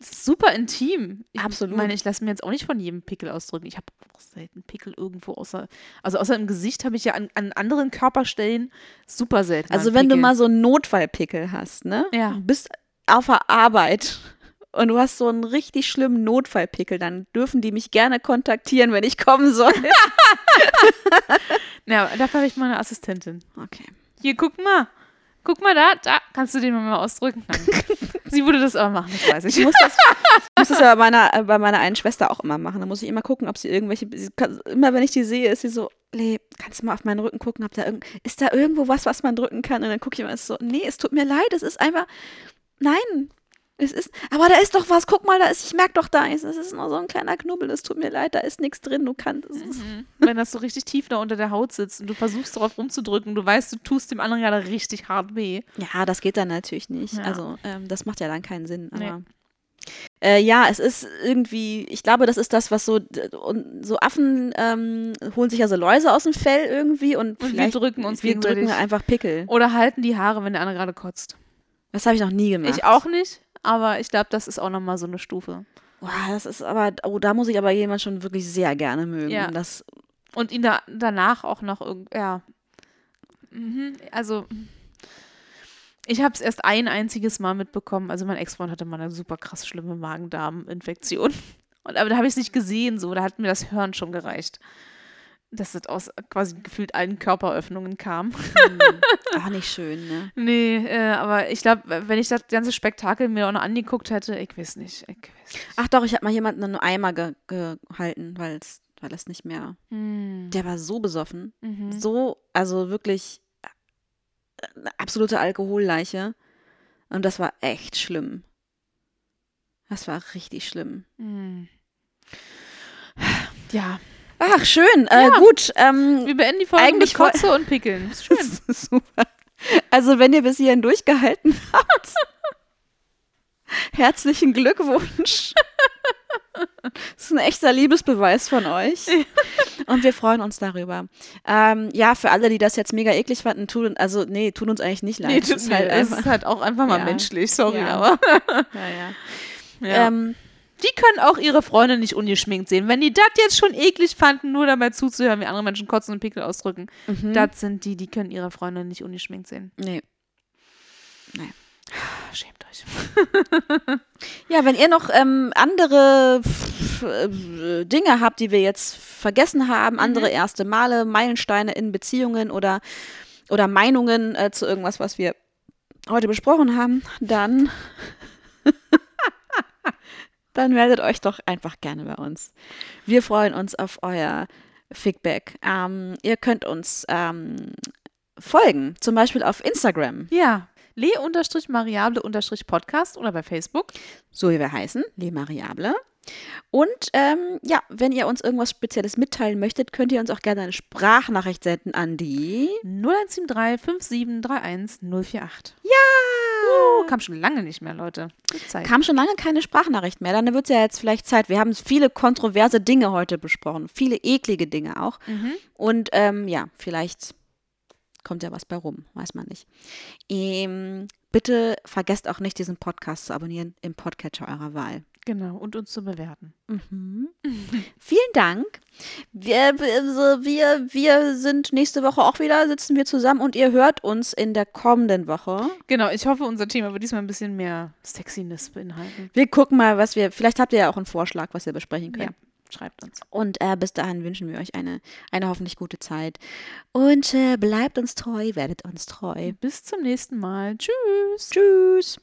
super intim. Ich Absolut. meine, ich lasse mir jetzt auch nicht von jedem Pickel ausdrücken. Ich habe auch selten Pickel irgendwo außer, also außer im Gesicht habe ich ja an, an anderen Körperstellen super selten. also wenn du Pickel. mal so einen Notfallpickel hast, ne? Ja. Du bist auf der Arbeit und du hast so einen richtig schlimmen Notfallpickel, dann dürfen die mich gerne kontaktieren, wenn ich kommen soll. (laughs) (laughs) Ja, dafür habe ich meine Assistentin. Okay. Hier, guck mal. Guck mal da, da. Kannst du den mal ausdrücken? (laughs) Sie würde das aber machen, das weiß Ich ich. muss das, ich muss das ja bei meiner, bei meiner einen Schwester auch immer machen. Da muss ich immer gucken, ob sie irgendwelche. Sie kann, immer wenn ich die sehe, ist sie so, Le, kannst du mal auf meinen Rücken gucken, ob da irgend, ist da irgendwo was, was man drücken kann? Und dann gucke ich immer so, nee, es tut mir leid, es ist einfach. Nein. Es ist, aber da ist doch was, guck mal, da ist, ich merke doch da, es ist nur so ein kleiner Knubbel, es tut mir leid, da ist nichts drin, du kannst. Es ist, Mhm. Wenn das so richtig tief da unter der Haut sitzt und du versuchst darauf rumzudrücken du weißt, du tust dem anderen gerade richtig hart weh. Ja, das geht dann natürlich nicht. Ja. Also, ähm, das macht ja dann keinen Sinn. Nee. Aber äh, ja, es ist irgendwie, ich glaube, das ist das, was so, so Affen ähm, holen sich ja so Läuse aus dem Fell irgendwie und, Und wir drücken uns wir drücken einfach Pickel. Oder halten die Haare, wenn der andere gerade kotzt. Das habe ich noch nie gemacht. Ich auch nicht, aber ich glaube, das ist auch nochmal so eine Stufe. Boah, das ist aber, oh, da muss ich aber jemand schon wirklich sehr gerne mögen. Ja. Das, Und ihn da, danach auch noch irgend, ja. Mhm, also, ich habe es erst ein einziges Mal mitbekommen. Also, mein Ex-Freund hatte mal eine super krass schlimme Magen-Darm-Infektion. Und, aber da habe ich es nicht gesehen, so. Da hat mir das Hören schon gereicht. Dass es aus quasi gefühlt allen Körperöffnungen kam. auch nicht schön, ne? (laughs) Nee, äh, aber ich glaube, wenn ich das ganze Spektakel mir auch noch angeguckt hätte, ich weiß nicht. Ich weiß nicht. Ach doch, ich habe mal jemanden einen Eimer ge gehalten, weil es weil es nicht mehr. Hm. Der war so besoffen. Mhm. so, also wirklich äh, eine absolute Alkoholleiche. Und das war echt schlimm. Das war richtig schlimm. Hm. Ja, Ach, schön. Äh, Ja. gut. Ähm, wir beenden die Folge Eigentlich mit Kotze und Pickeln. (laughs) Ist Schön. super. Also, wenn ihr bis hierhin durchgehalten (laughs) habt, herzlichen Glückwunsch. (laughs) Das ist ein echter Liebesbeweis von euch. Und wir freuen uns darüber. Ähm, ja, für alle, die das jetzt mega eklig fanden, tun, also nee, tun uns eigentlich nicht leid. Nee, Es tut ist mir, halt es ist halt auch einfach mal Ja. menschlich, sorry, Ja. aber ja, ja. ja. Ähm, die können auch ihre Freunde nicht ungeschminkt sehen. Wenn die das jetzt schon eklig fanden, nur dabei zuzuhören, wie andere Menschen kotzen und Pickel ausdrücken, mhm. das sind die, die können ihre Freunde nicht ungeschminkt sehen. nee. Schämt euch. (laughs) Ja, wenn ihr noch ähm, andere äh, Dinge habt, die wir jetzt vergessen haben, andere erste Male, Meilensteine in Beziehungen oder, oder Meinungen äh, zu irgendwas, was wir heute besprochen haben, dann (laughs) dann meldet euch doch einfach gerne bei uns. Wir freuen uns auf euer Feedback. Ähm, ihr könnt uns ähm, folgen, zum Beispiel auf Instagram, Ja. Le-Mariable-Podcast oder bei Facebook. so wie wir heißen, Le Mariable. Und ähm, ja, wenn ihr uns irgendwas Spezielles mitteilen möchtet, könnt ihr uns auch gerne eine Sprachnachricht senden an die. 0173 5731 048. Ja! Kam schon lange nicht mehr, Leute. Kam schon lange keine Sprachnachricht mehr. Dann wird es ja jetzt vielleicht Zeit. Wir haben viele kontroverse Dinge heute besprochen. Viele eklige Dinge auch. Mhm. Und ähm, ja, vielleicht kommt ja was bei rum. Weiß man nicht. Ähm, bitte vergesst auch nicht, diesen Podcast zu abonnieren im Podcatcher eurer Wahl. Genau, und uns zu bewerten. Mhm. (laughs) Vielen Dank. Wir, wir, wir, wir sind nächste Woche auch wieder, sitzen wir zusammen und ihr hört uns in der kommenden Woche. Genau, ich hoffe, unser Thema wird diesmal ein bisschen mehr Sexiness beinhalten. Wir gucken mal, was wir, vielleicht habt ihr ja auch einen Vorschlag, was wir besprechen können. Ja, schreibt uns. Und äh, bis dahin wünschen wir euch eine, eine hoffentlich gute Zeit. Und äh, bleibt uns treu, werdet uns treu. Bis zum nächsten Mal. Tschüss. Tschüss.